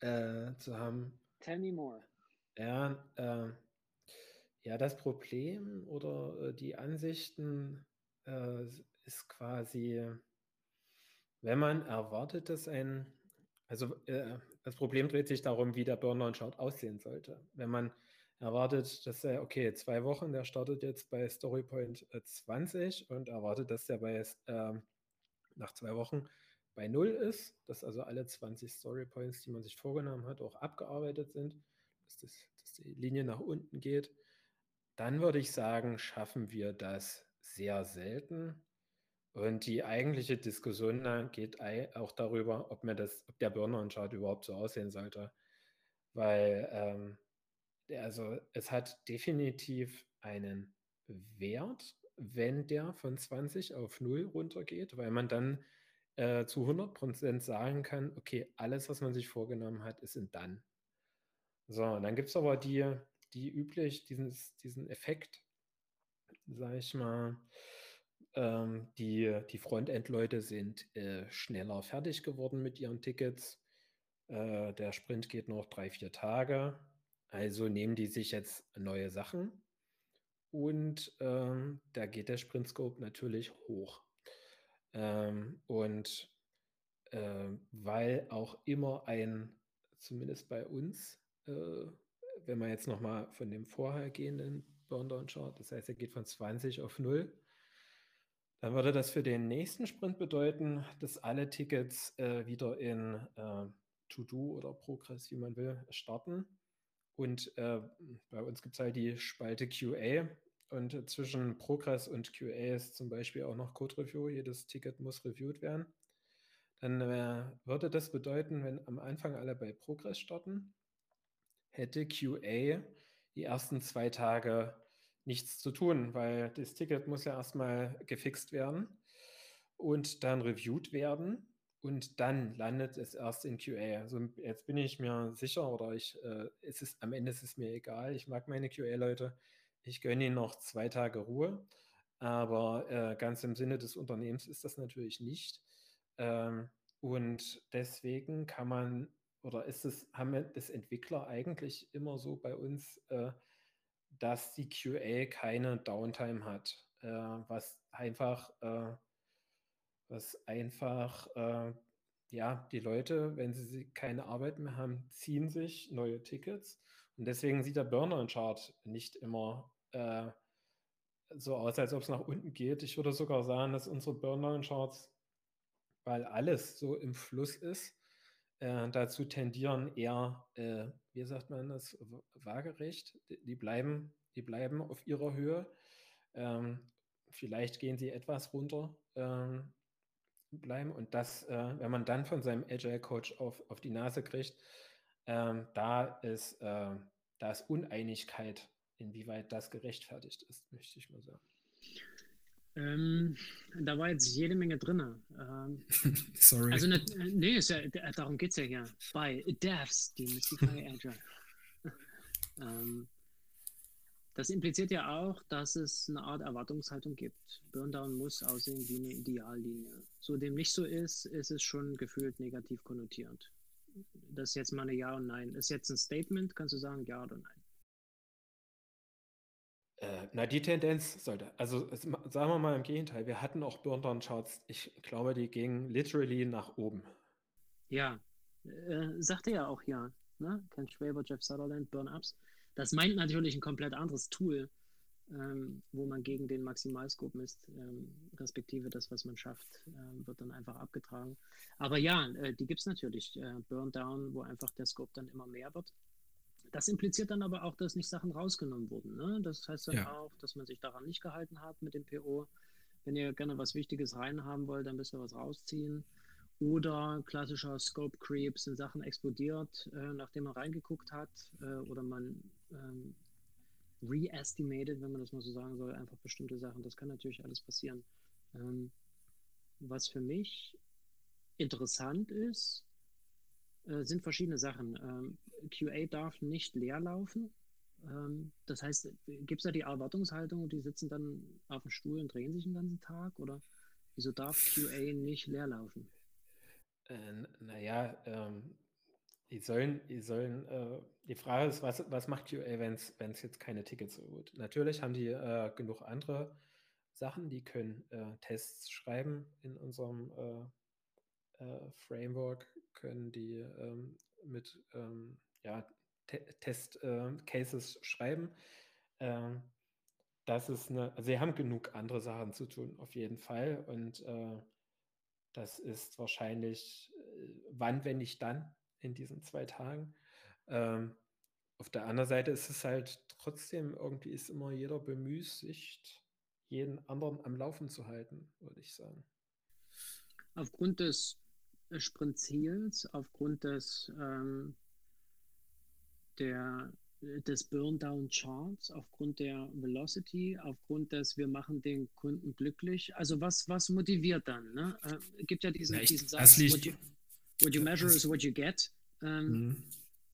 äh, zu haben. Tell me more. Ja, äh, ja, das Problem oder äh, die Ansichten äh, ist quasi, wenn man erwartet, dass ein, also äh, das Problem dreht sich darum, wie der Burnout-Chart aussehen sollte. Wenn man erwartet, dass er, okay, zwei Wochen, der startet jetzt bei Storypoint 20 und erwartet, dass der bei, ähm, nach zwei Wochen bei null ist, dass also alle 20 Storypoints, die man sich vorgenommen hat, auch abgearbeitet sind dass, das, dass die Linie nach unten geht, dann würde ich sagen, schaffen wir das sehr selten. Und die eigentliche Diskussion geht auch darüber, ob, mir das, ob der Burner-Chart überhaupt so aussehen sollte. Weil ähm, also es hat definitiv einen Wert, wenn der von 20 auf 0 runtergeht, weil man dann äh, zu 100% sagen kann, okay, alles, was man sich vorgenommen hat, ist in dann. So, und dann gibt es aber die, die üblich, diesen, diesen Effekt, sag ich mal, ähm, die, die Frontend-Leute sind äh, schneller fertig geworden mit ihren Tickets. Äh, der Sprint geht noch drei, vier Tage. Also nehmen die sich jetzt neue Sachen und ähm, da geht der Sprint-Scope natürlich hoch. Ähm, und äh, weil auch immer ein, zumindest bei uns, äh, wenn man jetzt nochmal von dem vorhergehenden Burndown chart das heißt, er geht von 20 auf 0, dann würde das für den nächsten Sprint bedeuten, dass alle Tickets äh, wieder in äh, To-Do oder Progress, wie man will, starten. Und äh, bei uns gibt es halt die Spalte QA. Und zwischen Progress und QA ist zum Beispiel auch noch Code Review. Jedes Ticket muss reviewed werden. Dann äh, würde das bedeuten, wenn am Anfang alle bei Progress starten, hätte QA die ersten zwei Tage nichts zu tun, weil das Ticket muss ja erstmal gefixt werden und dann reviewed werden und dann landet es erst in QA. Also jetzt bin ich mir sicher oder ich, äh, es ist, am Ende ist es mir egal. Ich mag meine QA-Leute. Ich gönne ihnen noch zwei Tage Ruhe. Aber äh, ganz im Sinne des Unternehmens ist das natürlich nicht. Ähm, und deswegen kann man, oder ist es, haben das Entwickler eigentlich immer so bei uns, äh, dass die QA keine Downtime hat, äh, was einfach, äh, was einfach, äh, ja, die Leute, wenn sie keine Arbeit mehr haben, ziehen sich neue Tickets. Und deswegen sieht der Burner-Chart nicht immer äh, so aus, als ob es nach unten geht. Ich würde sogar sagen, dass unsere Burner-Charts, weil alles so im Fluss ist, äh, dazu tendieren eher, äh, wie sagt man das, waagerecht. Die, die, bleiben, die bleiben auf ihrer Höhe. Ähm, vielleicht gehen sie etwas runter, ähm, bleiben. Und das, äh, wenn man dann von seinem Agile Coach auf, auf die Nase kriegt, ähm, da, ist, äh, da ist Uneinigkeit, inwieweit das gerechtfertigt ist, möchte ich mal sagen. Ähm, da war jetzt jede Menge drin. Ähm, Sorry. Also, ne, nee, ja, darum geht es ja hier. Bei Devs, die Mystify Agile. ähm, das impliziert ja auch, dass es eine Art Erwartungshaltung gibt. Burndown muss aussehen wie eine Ideallinie. So dem nicht so ist, ist es schon gefühlt negativ konnotiert. Das ist jetzt mal eine Ja und Nein. Ist jetzt ein Statement, kannst du sagen Ja oder Nein? Äh, na, die Tendenz sollte, also sagen wir mal im Gegenteil, wir hatten auch Burndown-Charts, ich glaube, die gingen literally nach oben. Ja, äh, sagte ja auch ja, ne? Ken Schwaber, Jeff Sutherland, Burn-Ups. Das meint natürlich ein komplett anderes Tool, ähm, wo man gegen den Maximalscope misst, ähm, respektive das, was man schafft, ähm, wird dann einfach abgetragen. Aber ja, äh, die gibt es natürlich. Äh, Burn Down, wo einfach der Scope dann immer mehr wird. Das impliziert dann aber auch, dass nicht Sachen rausgenommen wurden. Ne? Das heißt dann ja. auch, dass man sich daran nicht gehalten hat mit dem PO. Wenn ihr gerne was Wichtiges reinhaben wollt, dann müsst ihr was rausziehen. Oder klassischer Scope Creep sind Sachen explodiert, äh, nachdem man reingeguckt hat. Äh, oder man ähm, re-estimated, wenn man das mal so sagen soll, einfach bestimmte Sachen. Das kann natürlich alles passieren. Ähm, was für mich interessant ist, äh, sind verschiedene Sachen. Ähm, QA darf nicht leer laufen. Ähm, das heißt, gibt es da die Erwartungshaltung, die sitzen dann auf dem Stuhl und drehen sich den ganzen Tag? Oder wieso darf QA nicht leer laufen? Äh, naja, ähm, die sollen, die sollen, äh, die Frage ist, was, was macht QA, wenn es jetzt keine Tickets holt? Natürlich haben die äh, genug andere Sachen, die können äh, Tests schreiben in unserem äh, äh, Framework, können die ähm, mit ähm, ja, Test-Cases äh, schreiben. Ähm, das ist eine, also sie haben genug andere Sachen zu tun, auf jeden Fall. Und das ist wahrscheinlich, wann, wenn nicht dann, in diesen zwei Tagen. Ähm, auf der anderen Seite ist es halt trotzdem, irgendwie ist immer jeder bemüßigt, jeden anderen am Laufen zu halten, würde ich sagen. Aufgrund des Sprintziels, aufgrund des, ähm, der, des Burn-Down-Charts, aufgrund der Velocity, aufgrund des wir machen den Kunden glücklich. Also was, was motiviert dann? Ne? Äh, gibt ja diesen, ja, diesen Satz, what you, what you, measure is what you get. Ähm, mhm.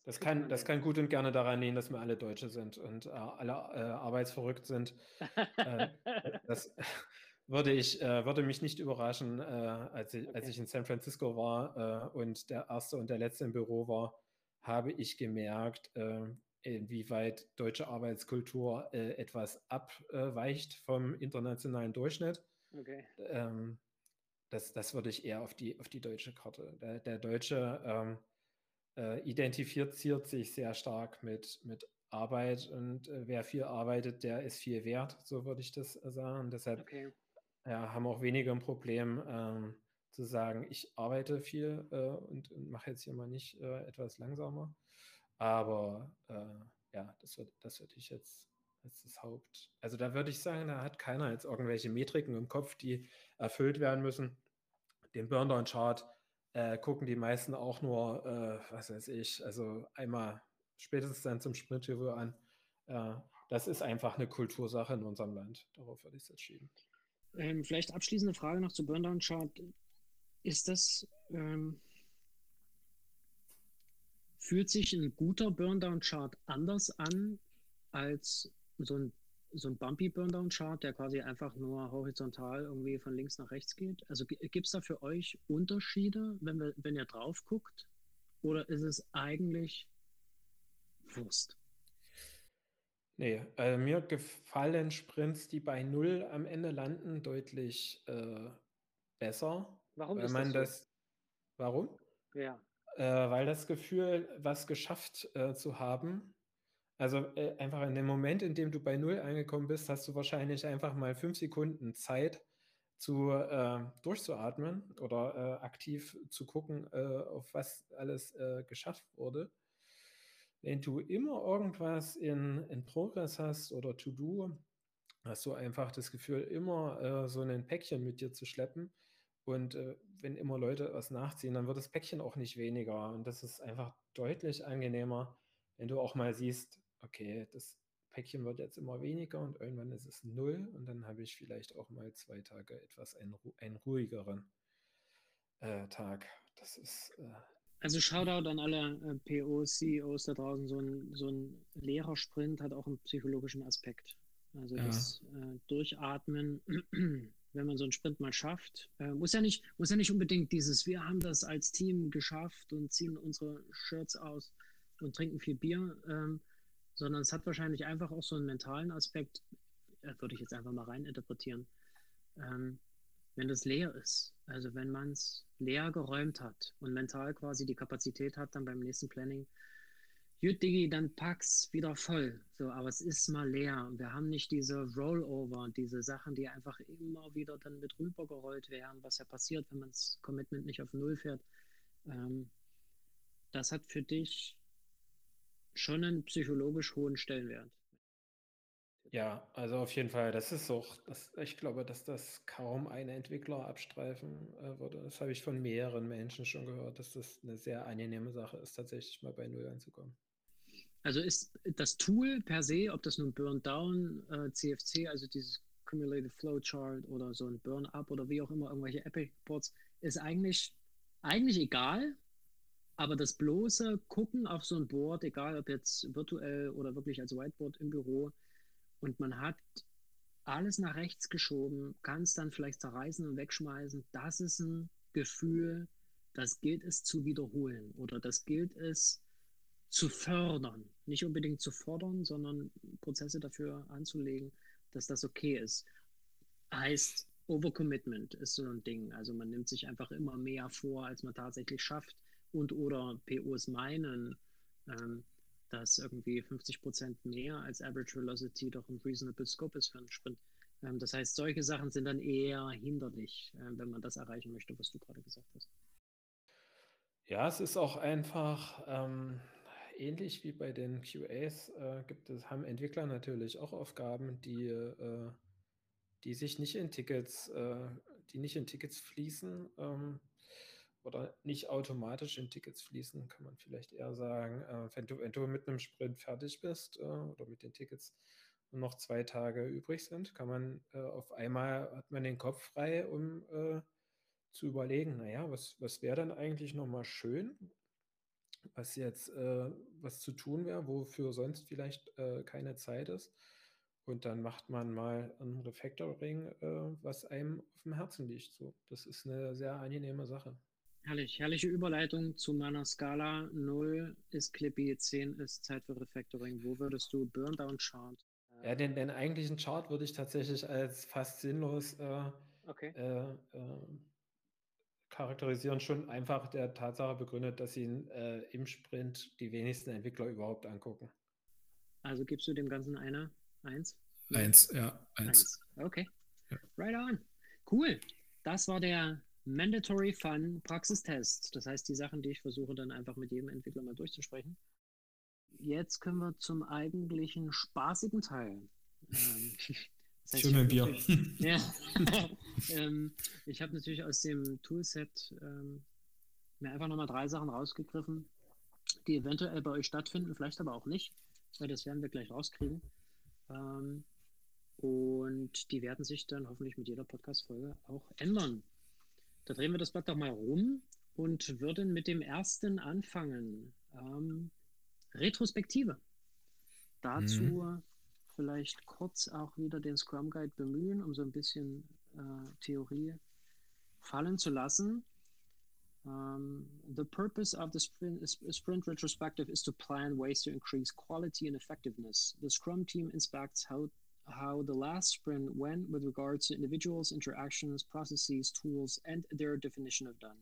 Das kann, das kann gut und gerne daran liegen, dass wir alle Deutsche sind und äh, alle äh, arbeitsverrückt sind. äh, das würde, ich, äh, würde mich nicht überraschen, äh, als, ich, okay. als ich in San Francisco war äh, und der erste und der letzte im Büro war, habe ich gemerkt, inwieweit deutsche Arbeitskultur etwas abweicht vom internationalen Durchschnitt. Okay. Ähm, das, das würde ich eher auf die, auf die deutsche Karte. Der, der Deutsche ähm, äh, identifiziert sich sehr stark mit, mit Arbeit und äh, wer viel arbeitet, der ist viel wert, so würde ich das sagen. Deshalb Okay. Ja, haben auch weniger ein Problem ähm, zu sagen, ich arbeite viel äh, und, und mache jetzt hier mal nicht äh, etwas langsamer. Aber äh, ja, das würde das würd ich jetzt als das Haupt. Also da würde ich sagen, da hat keiner jetzt irgendwelche Metriken im Kopf, die erfüllt werden müssen. Den Burndown-Chart äh, gucken die meisten auch nur, äh, was weiß ich, also einmal spätestens dann zum Sprint-Review an. Äh, das ist einfach eine Kultursache in unserem Land. Darauf würde ich es jetzt schieben. Ähm, vielleicht abschließende Frage noch zu Burndown Chart. Ist das, ähm, fühlt sich ein guter Burndown Chart anders an als so ein, so ein Bumpy Burndown Chart, der quasi einfach nur horizontal irgendwie von links nach rechts geht? Also gibt es da für euch Unterschiede, wenn, wir, wenn ihr drauf guckt? Oder ist es eigentlich Wurst? Nee, äh, mir gefallen Sprints, die bei Null am Ende landen, deutlich äh, besser. Warum weil ist man das so? das, warum? Ja. Äh, weil das Gefühl, was geschafft äh, zu haben, also äh, einfach in dem Moment, in dem du bei Null angekommen bist, hast du wahrscheinlich einfach mal fünf Sekunden Zeit zu äh, durchzuatmen oder äh, aktiv zu gucken, äh, auf was alles äh, geschafft wurde. Wenn du immer irgendwas in, in Progress hast oder To-Do, hast du einfach das Gefühl, immer äh, so ein Päckchen mit dir zu schleppen. Und äh, wenn immer Leute was nachziehen, dann wird das Päckchen auch nicht weniger. Und das ist einfach deutlich angenehmer, wenn du auch mal siehst, okay, das Päckchen wird jetzt immer weniger und irgendwann ist es null und dann habe ich vielleicht auch mal zwei Tage etwas einen, einen ruhigeren äh, Tag. Das ist. Also Shoutout an alle äh, POs, CEOs da draußen. So ein, so ein leerer Sprint hat auch einen psychologischen Aspekt. Also Ja. das äh, Durchatmen, wenn man so einen Sprint mal schafft, äh, muss ja nicht, muss ja nicht unbedingt dieses, wir haben das als Team geschafft und ziehen unsere Shirts aus und trinken viel Bier, ähm, sondern es hat wahrscheinlich einfach auch so einen mentalen Aspekt, äh, würde ich jetzt einfach mal rein interpretieren. Ähm, wenn das leer ist, also wenn man es leer geräumt hat und mental quasi die Kapazität hat, dann beim nächsten Planning, gut, Diggi, dann pack's wieder voll. So, aber es ist mal leer. Und wir haben nicht diese Rollover, diese Sachen, die einfach immer wieder dann mit rübergerollt werden, was ja passiert, wenn man das Commitment nicht auf Null fährt. Ähm, das hat für dich schon einen psychologisch hohen Stellenwert. Ja, also auf jeden Fall, das ist auch, das, ich glaube, dass das kaum ein Entwickler abstreifen äh, würde. Das habe ich von mehreren Menschen schon gehört, dass das eine sehr angenehme Sache ist, tatsächlich mal bei Null anzukommen. Also ist das Tool per se, ob das nun Burn Down, äh, CFC, also dieses Cumulative Flowchart oder so ein Burn Up oder wie auch immer, irgendwelche Epic Boards, ist eigentlich, eigentlich egal. Aber das bloße Gucken auf so ein Board, egal ob jetzt virtuell oder wirklich als Whiteboard im Büro, und man hat alles nach rechts geschoben, kann es dann vielleicht zerreißen und wegschmeißen, das ist ein Gefühl, das gilt es zu wiederholen oder das gilt es zu fördern. Nicht unbedingt zu fordern, sondern Prozesse dafür anzulegen, dass das okay ist. Heißt, Overcommitment ist so ein Ding. Also man nimmt sich einfach immer mehr vor, als man tatsächlich schafft. Und oder POs meinen, ähm, dass irgendwie 50 Prozent mehr als Average Velocity doch ein reasonable Scope ist für einen Sprint. Ähm, das heißt, solche Sachen sind dann eher hinderlich, äh, wenn man das erreichen möchte, was du gerade gesagt hast. Ja, es ist auch einfach ähm, ähnlich wie bei den QAs äh, gibt es, haben Entwickler natürlich auch Aufgaben, die, äh, die sich nicht in Tickets, äh, die nicht in Tickets fließen ähm, oder nicht automatisch in Tickets fließen, kann man vielleicht eher sagen. Äh, wenn du, wenn du mit einem Sprint fertig bist äh, oder mit den Tickets nur noch zwei Tage übrig sind, kann man äh, auf einmal hat man den Kopf frei, um äh, zu überlegen, naja, was, was wäre dann eigentlich nochmal schön, was jetzt äh, was zu tun wäre, wofür sonst vielleicht äh, keine Zeit ist. Und dann macht man mal ein Refactoring, was einem auf dem Herzen liegt. So, das ist eine sehr angenehme Sache. Herrlich, herrliche Überleitung zu meiner Skala. 0 ist Clippy, 10 ist Zeit für Refactoring. Wo würdest du Burndown Chart? Ja, den, den eigentlichen Chart würde ich tatsächlich als fast sinnlos äh, Okay. äh, äh, charakterisieren, schon einfach der Tatsache begründet, dass sie äh, im Sprint die wenigsten Entwickler überhaupt angucken. Also gibst du dem Ganzen eine Eins? Eins, ja, eins. eins. Okay. Ja. Right on. Cool. Das war der Mandatory Fun Praxistest. Das heißt, die Sachen, die ich versuche dann einfach mit jedem Entwickler mal durchzusprechen. Jetzt können wir zum eigentlichen spaßigen Teil. Ähm, das heißt, Schön Bier. Ja. ähm, ich habe natürlich aus dem Toolset ähm, mir einfach nochmal drei Sachen rausgegriffen, die eventuell bei euch stattfinden, vielleicht aber auch nicht, weil das werden wir gleich rauskriegen. Ähm, und die werden sich dann hoffentlich mit jeder Podcast-Folge auch ändern. Da drehen wir das Blatt doch mal rum und würden mit dem ersten anfangen. Ähm, Retrospektive. Dazu mhm. vielleicht kurz auch wieder den Scrum Guide bemühen, um so ein bisschen äh, Theorie fallen zu lassen. Um, the purpose of the sprint, sprint, retrospective is to plan ways to increase quality and effectiveness. The Scrum team inspects how how the last sprint went with regards to individuals, interactions, processes, tools, and their definition of done.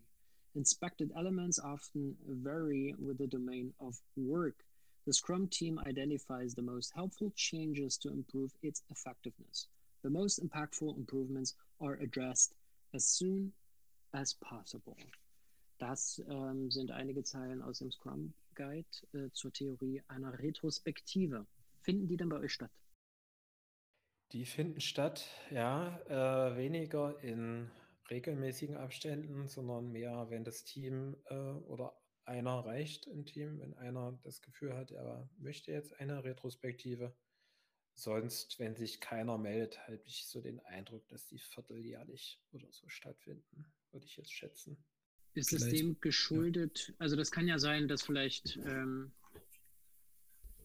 Inspected elements often vary with the domain of work. The Scrum team identifies the most helpful changes to improve its effectiveness. The most impactful improvements are addressed as soon as possible. Das ähm, sind einige Zeilen aus dem Scrum Guide äh, zur Theorie einer Retrospektive. Finden die denn bei euch statt? Die finden statt, ja, äh, weniger in regelmäßigen Abständen, sondern mehr, wenn das Team äh, oder einer reicht im Team, wenn einer das Gefühl hat, er möchte jetzt eine Retrospektive. Sonst, wenn sich keiner meldet, habe ich so den Eindruck, dass die vierteljährlich oder so stattfinden, würde ich jetzt schätzen. Ist es dem geschuldet? Ja. Also das kann ja sein, dass vielleicht ähm,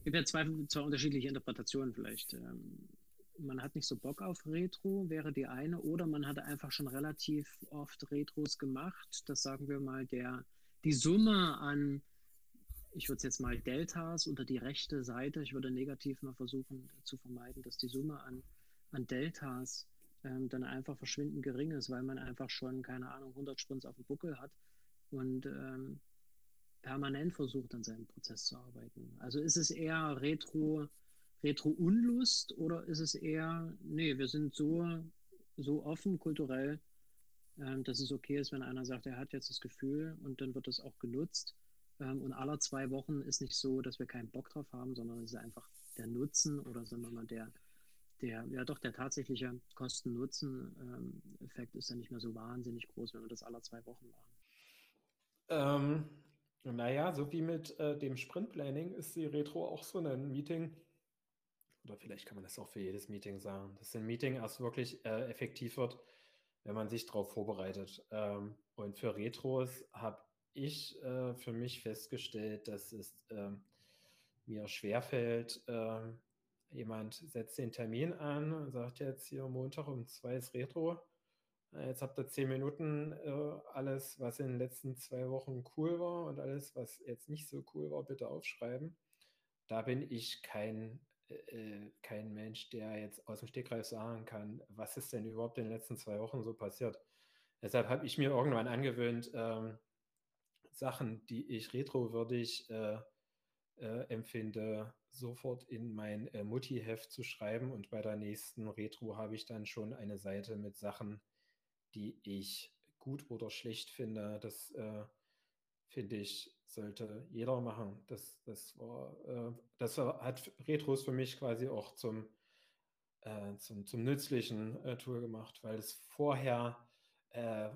gibt ja zwei, zwei unterschiedliche Interpretationen vielleicht. Ähm, man hat nicht so Bock auf Retro, wäre die eine, oder man hatte einfach schon relativ oft Retros gemacht. Das sagen wir mal, der, die Summe an, ich würde es jetzt mal Deltas oder die rechte Seite, ich würde negativ mal versuchen zu vermeiden, dass die Summe an, an Deltas ähm, dann einfach verschwindend gering ist, weil man einfach schon, keine Ahnung, 100 Sprints auf dem Buckel hat und ähm, permanent versucht, an seinem Prozess zu arbeiten. Also ist es eher Retro- Retro-Unlust oder ist es eher, nee, wir sind so, so offen kulturell, ähm, dass es okay ist, wenn einer sagt, er hat jetzt das Gefühl und dann wird das auch genutzt. Ähm, und aller zwei Wochen ist nicht so, dass wir keinen Bock drauf haben, sondern es ist einfach der Nutzen oder sagen wir mal der, der, ja doch, der tatsächliche Kosten-Nutzen-Effekt ist dann nicht mehr so wahnsinnig groß, wenn wir das aller zwei Wochen machen. Ähm, naja, so wie mit äh, dem Sprint-Planning ist die Retro auch so ein Meeting, oder vielleicht kann man das auch für jedes Meeting sagen, dass ein Meeting erst wirklich äh, effektiv wird, wenn man sich darauf vorbereitet. Ähm, und für Retros habe ich äh, für mich festgestellt, dass es äh, mir schwerfällt, ähm, jemand setzt den Termin an und sagt jetzt hier Montag um zwei ist Retro. Äh, jetzt habt ihr zehn Minuten äh, alles, was in den letzten zwei Wochen cool war und alles, was jetzt nicht so cool war, bitte aufschreiben. Da bin ich kein äh, kein Mensch, der jetzt aus dem Stegreif sagen kann, was ist denn überhaupt in den letzten zwei Wochen so passiert. Deshalb habe ich mir irgendwann angewöhnt, ähm, Sachen, die ich retrowürdig äh, äh, empfinde, sofort in mein äh, Mutti-Heft zu schreiben. Und bei der nächsten Retro habe ich dann schon eine Seite mit Sachen, die ich gut oder schlecht finde. Das äh, finde ich sollte jeder machen. Das, das, war, äh, das hat Retros für mich quasi auch zum, äh, zum, zum nützlichen äh, Tool gemacht, weil es vorher äh,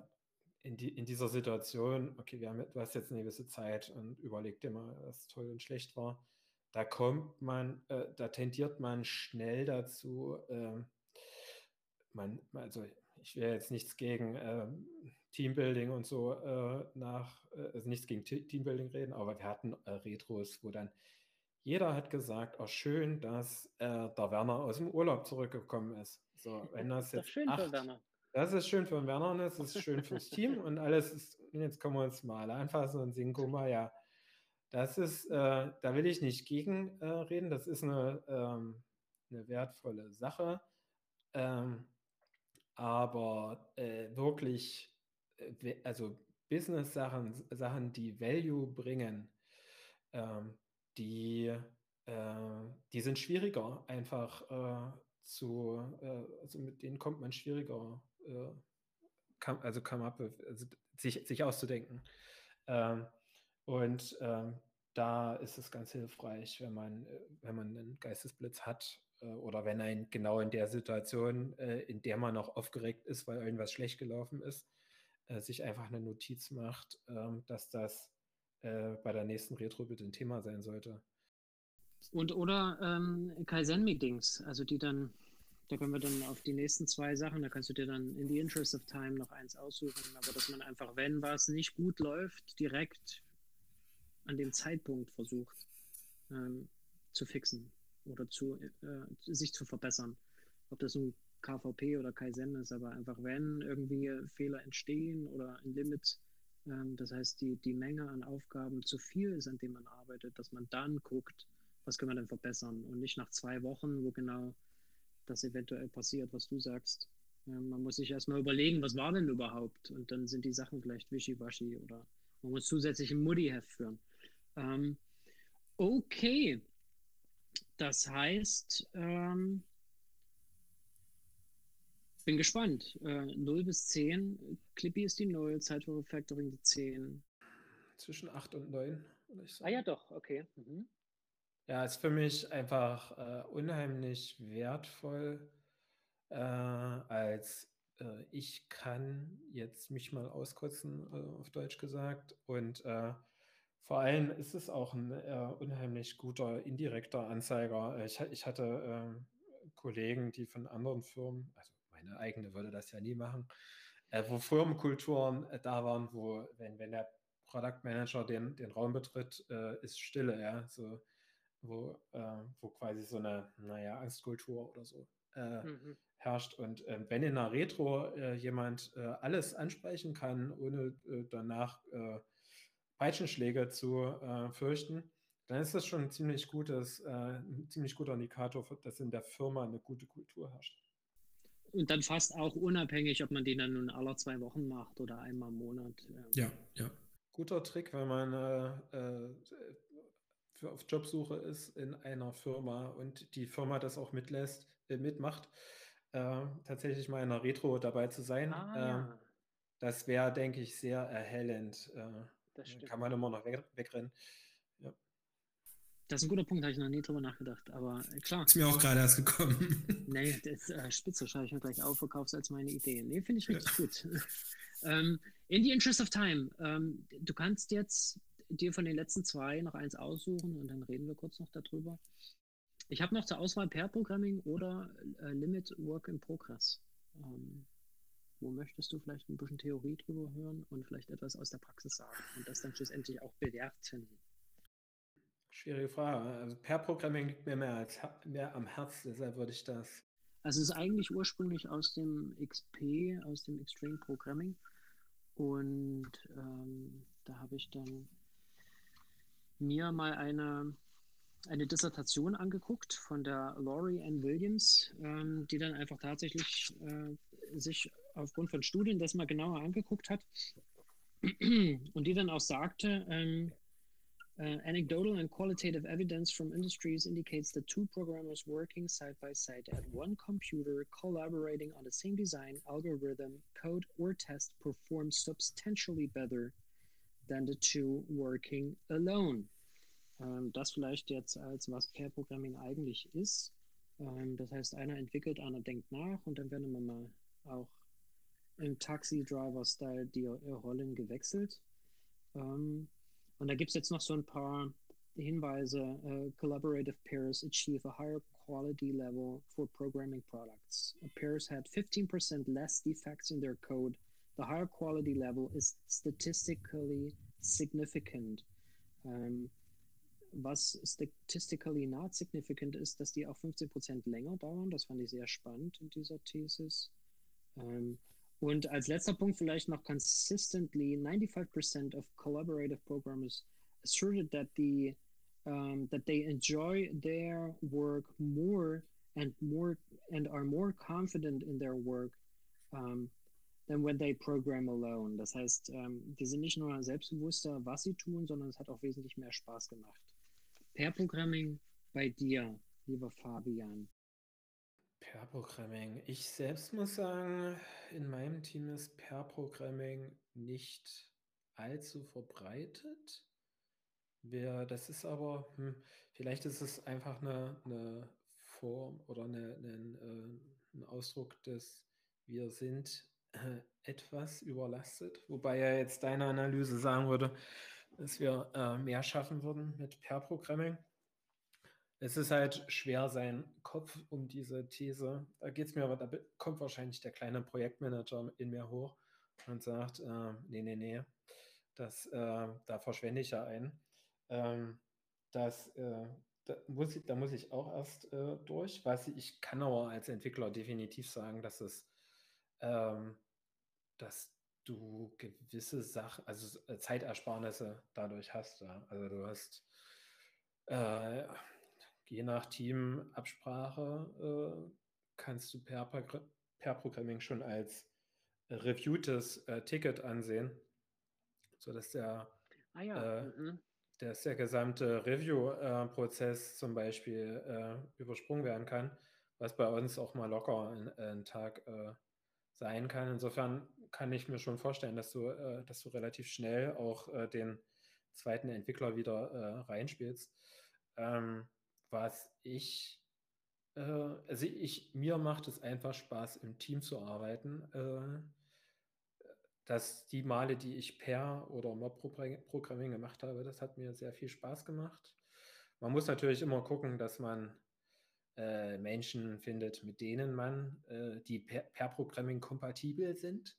in, die, in dieser Situation, okay, wir haben, du hast jetzt eine gewisse Zeit und überleg dir mal, was toll und schlecht war. Da kommt man, äh, da tendiert man schnell dazu, ähm, man, also ich will jetzt nichts gegen ähm, Teambuilding und so äh, nach, äh, also nichts gegen Teambuilding reden, aber wir hatten äh, Retros, wo dann jeder hat gesagt, oh schön, dass äh, der Werner aus dem Urlaub zurückgekommen ist. So, wenn das jetzt das schön acht, für Werner. Das ist schön für den Werner und das ist schön fürs Team und alles ist, jetzt können wir uns mal alle anfassen und singen, guck mal, ja, das ist, äh, da will ich nicht gegen reden, das ist eine, ähm, eine wertvolle Sache. Ähm, aber äh, wirklich, also Business-Sachen, Sachen, die Value bringen, ähm, die, äh, die sind schwieriger einfach äh, zu, äh, also mit denen kommt man schwieriger, äh, come, also come up, also sich, sich auszudenken. Ähm, und ähm, da ist es ganz hilfreich, wenn man, äh, wenn man einen Geistesblitz hat äh, oder wenn ein genau in der Situation, in der man noch aufgeregt ist, weil irgendwas schlecht gelaufen ist, äh, sich einfach eine Notiz macht, ähm, dass das äh, bei der nächsten Retro bitte ein Thema sein sollte. Und oder ähm, Kaizen-Meetings, also die dann, da können wir dann auf die nächsten zwei Sachen, da kannst du dir dann in the interest of time noch eins aussuchen, aber dass man einfach, wenn was nicht gut läuft, direkt an dem Zeitpunkt versucht ähm, zu fixen oder zu, äh, sich zu verbessern. Ob das nun KVP oder Kaizen ist, aber einfach wenn irgendwie Fehler entstehen oder ein Limit, ähm, das heißt die, die Menge an Aufgaben zu viel ist, an dem man arbeitet, dass man dann guckt, was können wir denn verbessern und nicht nach zwei Wochen, wo genau das eventuell passiert, was du sagst. Ähm, man muss sich erstmal überlegen, was war denn überhaupt und dann sind die Sachen vielleicht wischiwaschi oder man muss zusätzlich ein Muddy-Heft führen. Ähm, okay, das heißt, ähm, bin gespannt. Äh, 0 bis 10. Clippy ist die 0, Zeit für Refactoring die 10. Zwischen 8 und 9, würde ich sagen. Ah ja, doch, okay. Mhm. Ja, ist für mich einfach äh, unheimlich wertvoll, äh, als äh, ich kann jetzt mich mal auskotzen, äh, auf Deutsch gesagt. Und äh, vor allem ist es auch ein äh, unheimlich guter indirekter Anzeiger. Ich, ich hatte ähm, Kollegen, die von anderen Firmen, also meine eigene würde das ja nie machen, äh, wo Firmenkulturen äh, da waren, wo, wenn, wenn der Product Manager den, den Raum betritt, äh, ist Stille, ja, so, wo, äh, wo quasi so eine, naja, Angstkultur oder so äh, mhm. herrscht. Und ähm, wenn in einer Retro äh, jemand alles ansprechen kann, ohne danach Peitschenschläge zu fürchten, dann ist das schon ein ziemlich gutes, ein ziemlich guter Indikator, dass in der Firma eine gute Kultur herrscht. Und dann fast auch unabhängig, ob man den dann nun alle zwei Wochen macht oder einmal im Monat. Ähm. Ja, ja. Guter Trick, wenn man äh, äh, für, auf Jobsuche ist in einer Firma und die Firma das auch mitlässt, äh, mitmacht, äh, tatsächlich mal in einer Retro dabei zu sein. Ah, ja. Ähm, das wäre, denke ich, sehr erhellend. Äh, das kann man immer noch weg, wegrennen. Das ist ein guter Punkt, habe ich noch nie drüber nachgedacht. Aber äh, klar. Ist mir auch gerade erst gekommen. nee, das ist äh, spitze, schreibe ich mir gleich auf, verkaufst als meine Idee. Nee, finde ich richtig ja. gut. ähm, in the interest of time, ähm, du kannst jetzt dir von den letzten zwei noch eins aussuchen und dann reden wir kurz noch darüber. Ich habe noch zur Auswahl Pair Programming oder äh, Limit Work in Progress. Ähm, wo möchtest du vielleicht ein bisschen Theorie drüber hören und vielleicht etwas aus der Praxis sagen und das dann schlussendlich auch bewerten? Schwierige Frage. Also Per-Programming liegt mir mehr, als, mehr am Herzen, deshalb würde ich das. Also es ist eigentlich ursprünglich aus dem XP, aus dem Extreme Programming. Und ähm, da habe ich dann mir mal eine, eine Dissertation angeguckt von der Laurie Ann Williams, ähm, die dann einfach tatsächlich äh, sich aufgrund von Studien das mal genauer angeguckt hat und die dann auch sagte, ähm, Uh, anecdotal and qualitative evidence from industries indicates that two programmers working side by side at one computer collaborating on the same design, algorithm, code, or test perform substantially better than the two working alone. Ähm, das vielleicht jetzt als was Pair Programming eigentlich ist. Ähm, das heißt, einer entwickelt, einer denkt nach und dann werden wir mal auch im Taxi-Driver-Style die Rollen gewechselt. Ähm, Und da gibt es jetzt noch so ein paar Hinweise. Uh, collaborative pairs achieve a higher quality level for programming products. Pairs had 15% less defects in their code. The higher quality level is statistically significant. Um, was statistically not significant ist, dass die auch 15% länger dauern. Das fand ich sehr spannend in dieser Thesis. Um, Und als letzter Punkt vielleicht noch consistently 95% of collaborative programmers asserted that the um, that they enjoy their work more and more and are more confident in their work um, than when they program alone. Das heißt, ähm, die sind nicht nur selbstbewusster, was sie tun, sondern es hat auch wesentlich mehr Spaß gemacht. Per Programming bei dir, lieber Fabian. Per Programming. Ich selbst muss sagen, in meinem Team ist Per Programming nicht allzu verbreitet. Wir, das ist aber, hm, vielleicht ist es einfach eine, eine Form oder eine, eine, äh, ein Ausdruck des Wir sind äh, etwas überlastet. Wobei ja jetzt deine Analyse sagen würde, dass wir äh, mehr schaffen würden mit Per-Programming. Es ist halt schwer, sein Kopf um diese These, da geht es mir aber, da kommt wahrscheinlich der kleine Projektmanager in mir hoch und sagt, äh, nee, nee, nee, das, äh, da verschwende ich ja ein. Ähm, das, äh, da, muss ich, da muss ich auch erst äh, durch. Was ich kann aber als Entwickler definitiv sagen, dass es, ähm, dass du gewisse Sachen, also äh, Zeitersparnisse dadurch hast. Ja. Also du hast äh, je nach Teamabsprache äh, kannst du per, per Programming schon als reviewtes äh, Ticket ansehen, sodass der, ah ja. äh, mhm. dass der gesamte Review-Prozess zum Beispiel äh, übersprungen werden kann, was bei uns auch mal locker einen Tag äh, sein kann. Insofern kann ich mir schon vorstellen, dass du, äh, dass du relativ schnell auch äh, den zweiten Entwickler wieder reinspielst. Ähm, was ich, äh, also ich, mir macht es einfach Spaß, im Team zu arbeiten. Äh, dass die Male, die ich per oder Mob-Programming gemacht habe, das hat mir sehr viel Spaß gemacht. Man muss natürlich immer gucken, dass man äh, Menschen findet, mit denen man, äh, die per, per, Programming kompatibel sind.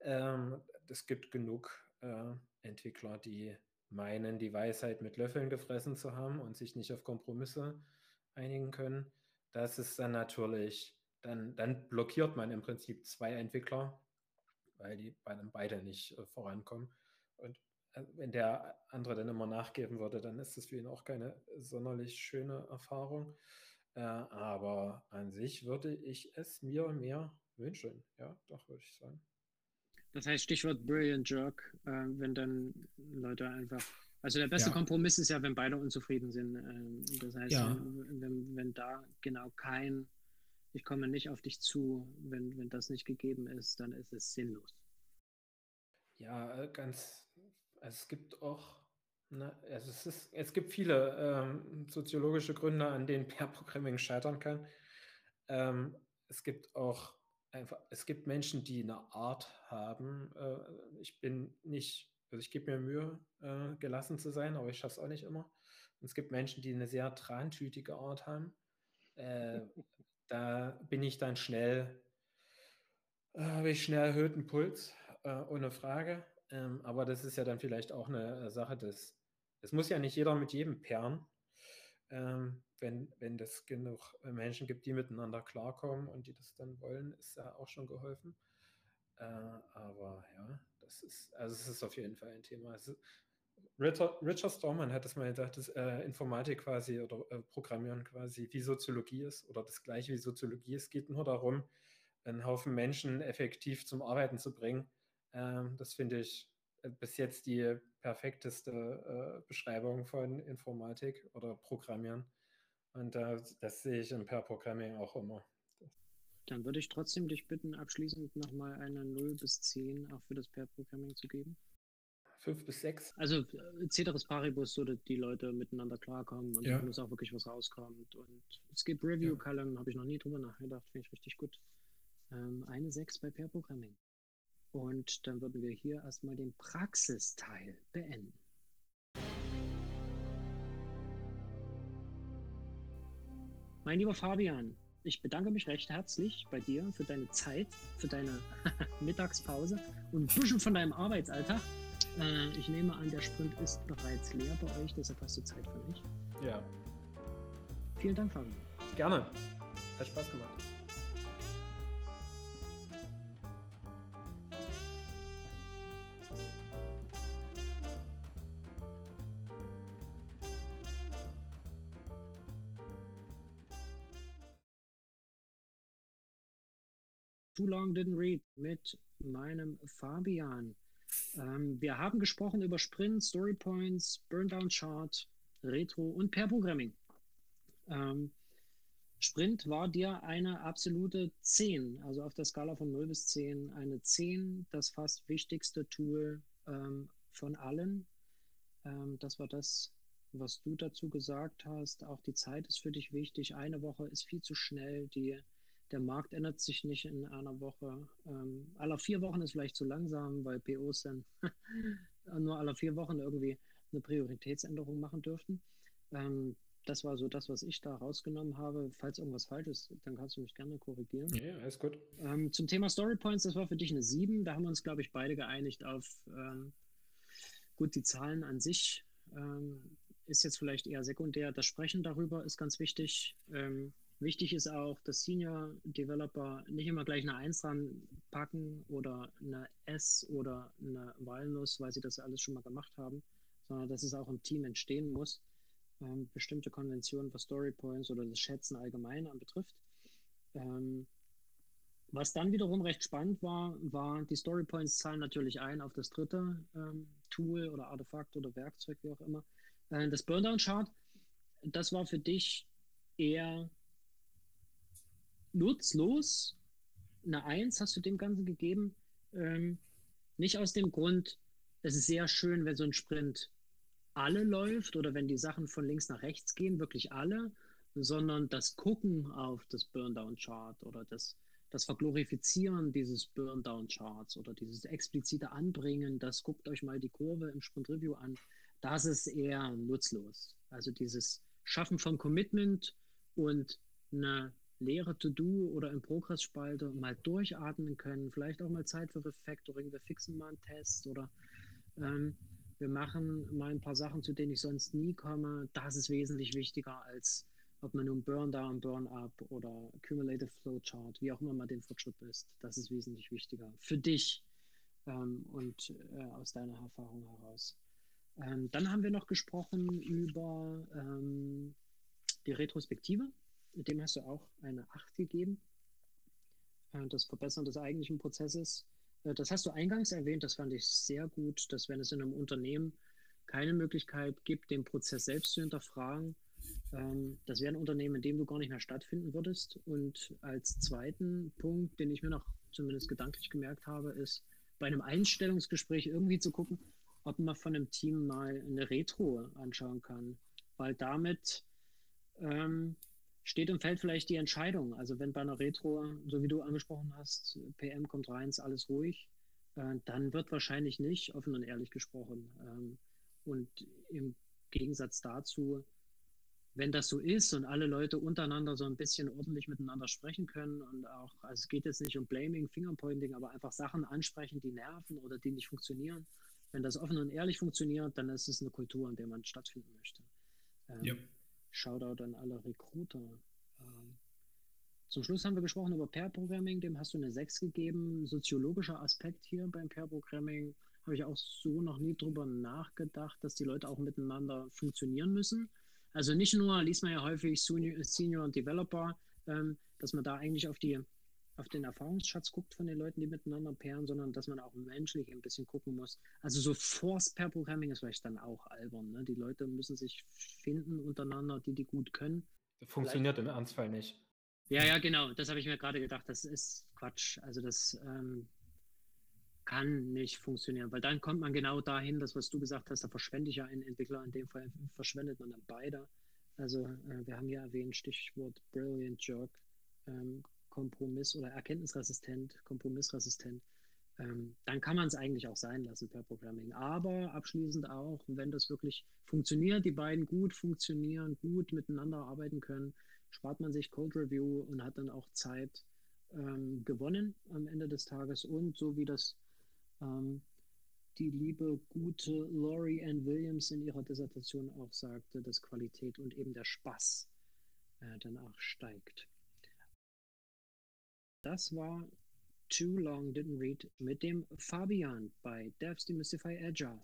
Ähm, es gibt genug äh, Entwickler, die meinen, die Weisheit mit Löffeln gefressen zu haben und sich nicht auf Kompromisse einigen können. Das ist dann natürlich, dann, dann blockiert man im Prinzip zwei Entwickler, weil die beide nicht äh, vorankommen. Und äh, wenn der andere dann immer nachgeben würde, dann ist das für ihn auch keine sonderlich schöne Erfahrung. Äh, aber an sich würde ich es mir mehr wünschen. Ja, doch, würde ich sagen. Das heißt, Stichwort Brilliant Jerk, äh, wenn dann Leute einfach. Also der beste ja. Kompromiss ist ja, wenn beide unzufrieden sind. Äh, das heißt, ja. wenn, wenn, wenn, da genau kein, ich komme nicht auf dich zu, wenn, wenn das nicht gegeben ist, dann ist es sinnlos. Ja, äh, ganz. Also es gibt auch, ne, also es, ist, es gibt viele ähm, soziologische Gründe, an denen Pair-Programming scheitern kann. Ähm, es gibt auch einfach, es gibt Menschen, die eine Art haben. Äh, ich bin nicht, also ich gebe mir Mühe, äh, gelassen zu sein, aber ich schaffe es auch nicht immer. Und es gibt Menschen, die eine sehr trantütige Art haben. Äh, da bin ich dann schnell, äh, habe ich schnell erhöhten Puls, äh, ohne Frage. Ähm, aber das ist ja dann vielleicht auch eine Sache des, es muss ja nicht jeder mit jedem perren. Ähm, wenn, wenn es genug äh, Menschen gibt, die miteinander klarkommen und die das dann wollen, ist ja auch schon geholfen. Äh, aber ja, das ist, also es ist auf jeden Fall ein Thema. Also, Richard, Richard Stallman hat es mal gesagt, dass äh, Informatik quasi oder äh, Programmieren quasi wie Soziologie ist oder das gleiche wie Soziologie. Es geht nur darum, einen Haufen Menschen effektiv zum Arbeiten zu bringen. Ähm, das finde ich bis jetzt die perfekteste äh, Beschreibung von Informatik oder Programmieren. Und äh, das sehe ich im Pair-Programming auch immer. Dann würde ich trotzdem dich bitten, abschließend nochmal eine 0 bis 10 auch für das Pair-Programming zu geben. 5 bis 6. Also äh, Ceteris Paribus, so dass die Leute miteinander klarkommen und ja. muss auch wirklich was rauskommt. Und Skip Review ja. Column habe ich noch nie drüber nachgedacht, finde ich richtig gut. Ähm, eine 6 bei Pair-Programming. Und dann würden wir hier erstmal den Praxisteil beenden. Mein lieber Fabian, ich bedanke mich recht herzlich bei dir für deine Zeit, für deine Mittagspause und ein bisschen von deinem Arbeitsalltag. Äh, ich nehme an, der Sprint ist bereits leer bei euch, deshalb hast du Zeit für mich. Ja. Vielen Dank, Fabian. Gerne. Hat Spaß gemacht. Too Long Didn't Read mit meinem Fabian. Ähm, wir haben gesprochen über Sprint, Story Points, Burndown Chart, Retro und Pair Programming. Ähm, Sprint war dir eine absolute 10, also auf der Skala von 0 bis 10 eine 10, das fast wichtigste Tool ähm, von allen. Ähm, das war das, was du dazu gesagt hast. Auch die Zeit ist für dich wichtig. Eine Woche ist viel zu schnell. Die, der Markt ändert sich nicht in einer Woche. Ähm, aller vier Wochen ist vielleicht zu langsam, weil POs dann nur alle vier Wochen irgendwie eine Prioritätsänderung machen dürften. Ähm, das war so das, was ich da rausgenommen habe. Falls irgendwas falsch ist, dann kannst du mich gerne korrigieren. Ja, alles gut. Ähm, zum Thema Story Points, das war für dich eine 7. Da haben wir uns, glaube ich, beide geeinigt auf ähm, gut, die Zahlen an sich ähm, ist jetzt vielleicht eher sekundär. Das Sprechen darüber ist ganz wichtig. Wichtig ist auch, dass Senior Developer nicht immer gleich eine 1 dran packen oder eine S oder eine Walnuss, weil sie das alles schon mal gemacht haben, sondern dass es auch im Team entstehen muss ähm, bestimmte Konventionen, was Story Points oder das Schätzen allgemein anbetrifft. Ähm, was dann wiederum recht spannend war, war, die Story Points zahlen natürlich ein auf das dritte ähm, Tool oder Artefakt oder Werkzeug, wie auch immer. Äh, das Burndown Chart, das war für dich eher nutzlos. Eine Eins hast du dem Ganzen gegeben. Ähm, nicht aus dem Grund, es ist sehr schön, wenn so ein Sprint alle läuft oder wenn die Sachen von links nach rechts gehen, wirklich alle, sondern das Gucken auf das Burndown-Chart oder das, das Verglorifizieren dieses Burndown-Charts oder dieses explizite Anbringen, das guckt euch mal die Kurve im Sprint-Review an, das ist eher nutzlos. Also dieses Schaffen von Commitment und eine leere To-Do oder in Progress-Spalte mal durchatmen können, vielleicht auch mal Zeit für Refactoring, wir fixen mal einen Test oder ähm, wir machen mal ein paar Sachen, zu denen ich sonst nie komme. Das ist wesentlich wichtiger, als ob man nun Burn-Down, Burn-Up oder Cumulative Flowchart, wie auch immer man den Fortschritt misst. Das ist wesentlich wichtiger für dich ähm, und äh, aus deiner Erfahrung heraus. Ähm, dann haben wir noch gesprochen über ähm, die Retrospektive. Dem hast du auch eine 8 gegeben. Äh, das Verbessern des eigentlichen Prozesses. Äh, das hast du eingangs erwähnt, das fand ich sehr gut, dass wenn es in einem Unternehmen keine Möglichkeit gibt, den Prozess selbst zu hinterfragen, ähm, das wäre ein Unternehmen, in dem du gar nicht mehr stattfinden würdest. Und als zweiten Punkt, den ich mir noch zumindest gedanklich gemerkt habe, ist, bei einem Einstellungsgespräch irgendwie zu gucken, ob man von einem Team mal eine Retro anschauen kann. Weil damit ähm, steht und fällt vielleicht die Entscheidung. Also wenn bei einer Retro, so wie du angesprochen hast, PM kommt rein, ist alles ruhig, äh, dann wird wahrscheinlich nicht, offen und ehrlich gesprochen. Ähm, und im Gegensatz dazu, wenn das so ist und alle Leute untereinander so ein bisschen ordentlich miteinander sprechen können und auch, also es geht jetzt nicht um Blaming, Fingerpointing, aber einfach Sachen ansprechen, die nerven oder die nicht funktionieren. Wenn das offen und ehrlich funktioniert, dann ist es eine Kultur, in der man stattfinden möchte. Ähm, ja. Shoutout an alle Recruiter. Ähm, zum Schluss haben wir gesprochen über Pair Programming, dem hast du eine 6 gegeben. Soziologischer Aspekt hier beim Pair Programming habe ich auch so noch nie drüber nachgedacht, dass die Leute auch miteinander funktionieren müssen. Also nicht nur, liest man ja häufig Senior, Senior und Developer, ähm, dass man da eigentlich auf die auf den Erfahrungsschatz guckt von den Leuten, die miteinander pairen, sondern dass man auch menschlich ein bisschen gucken muss. Also so Force per Programming ist vielleicht dann auch albern. Ne? Die Leute müssen sich finden untereinander, die die gut können. Das funktioniert vielleicht. im Ernstfall nicht. Ja, ja, genau. Das habe ich mir gerade gedacht. Das ist Quatsch. Also das ähm, kann nicht funktionieren, weil dann kommt man genau dahin, das was du gesagt hast, da verschwende ich ja einen Entwickler, in dem Fall verschwendet man dann beide. Also äh, wir haben ja erwähnt, Stichwort Brilliant Jerk. Ähm, Kompromiss oder erkenntnisresistent, kompromissresistent, ähm, dann kann man es eigentlich auch sein lassen per Programming. Aber abschließend auch, wenn das wirklich funktioniert, die beiden gut funktionieren, gut miteinander arbeiten können, spart man sich Code Review und hat dann auch Zeit ähm, gewonnen am Ende des Tages. Und so wie das ähm, die liebe, gute Laurie Ann Williams in ihrer Dissertation auch sagte, dass Qualität und eben der Spaß äh, dann auch steigt. Das war Too Long Didn't Read mit dem Fabian bei Devs Demystify Agile.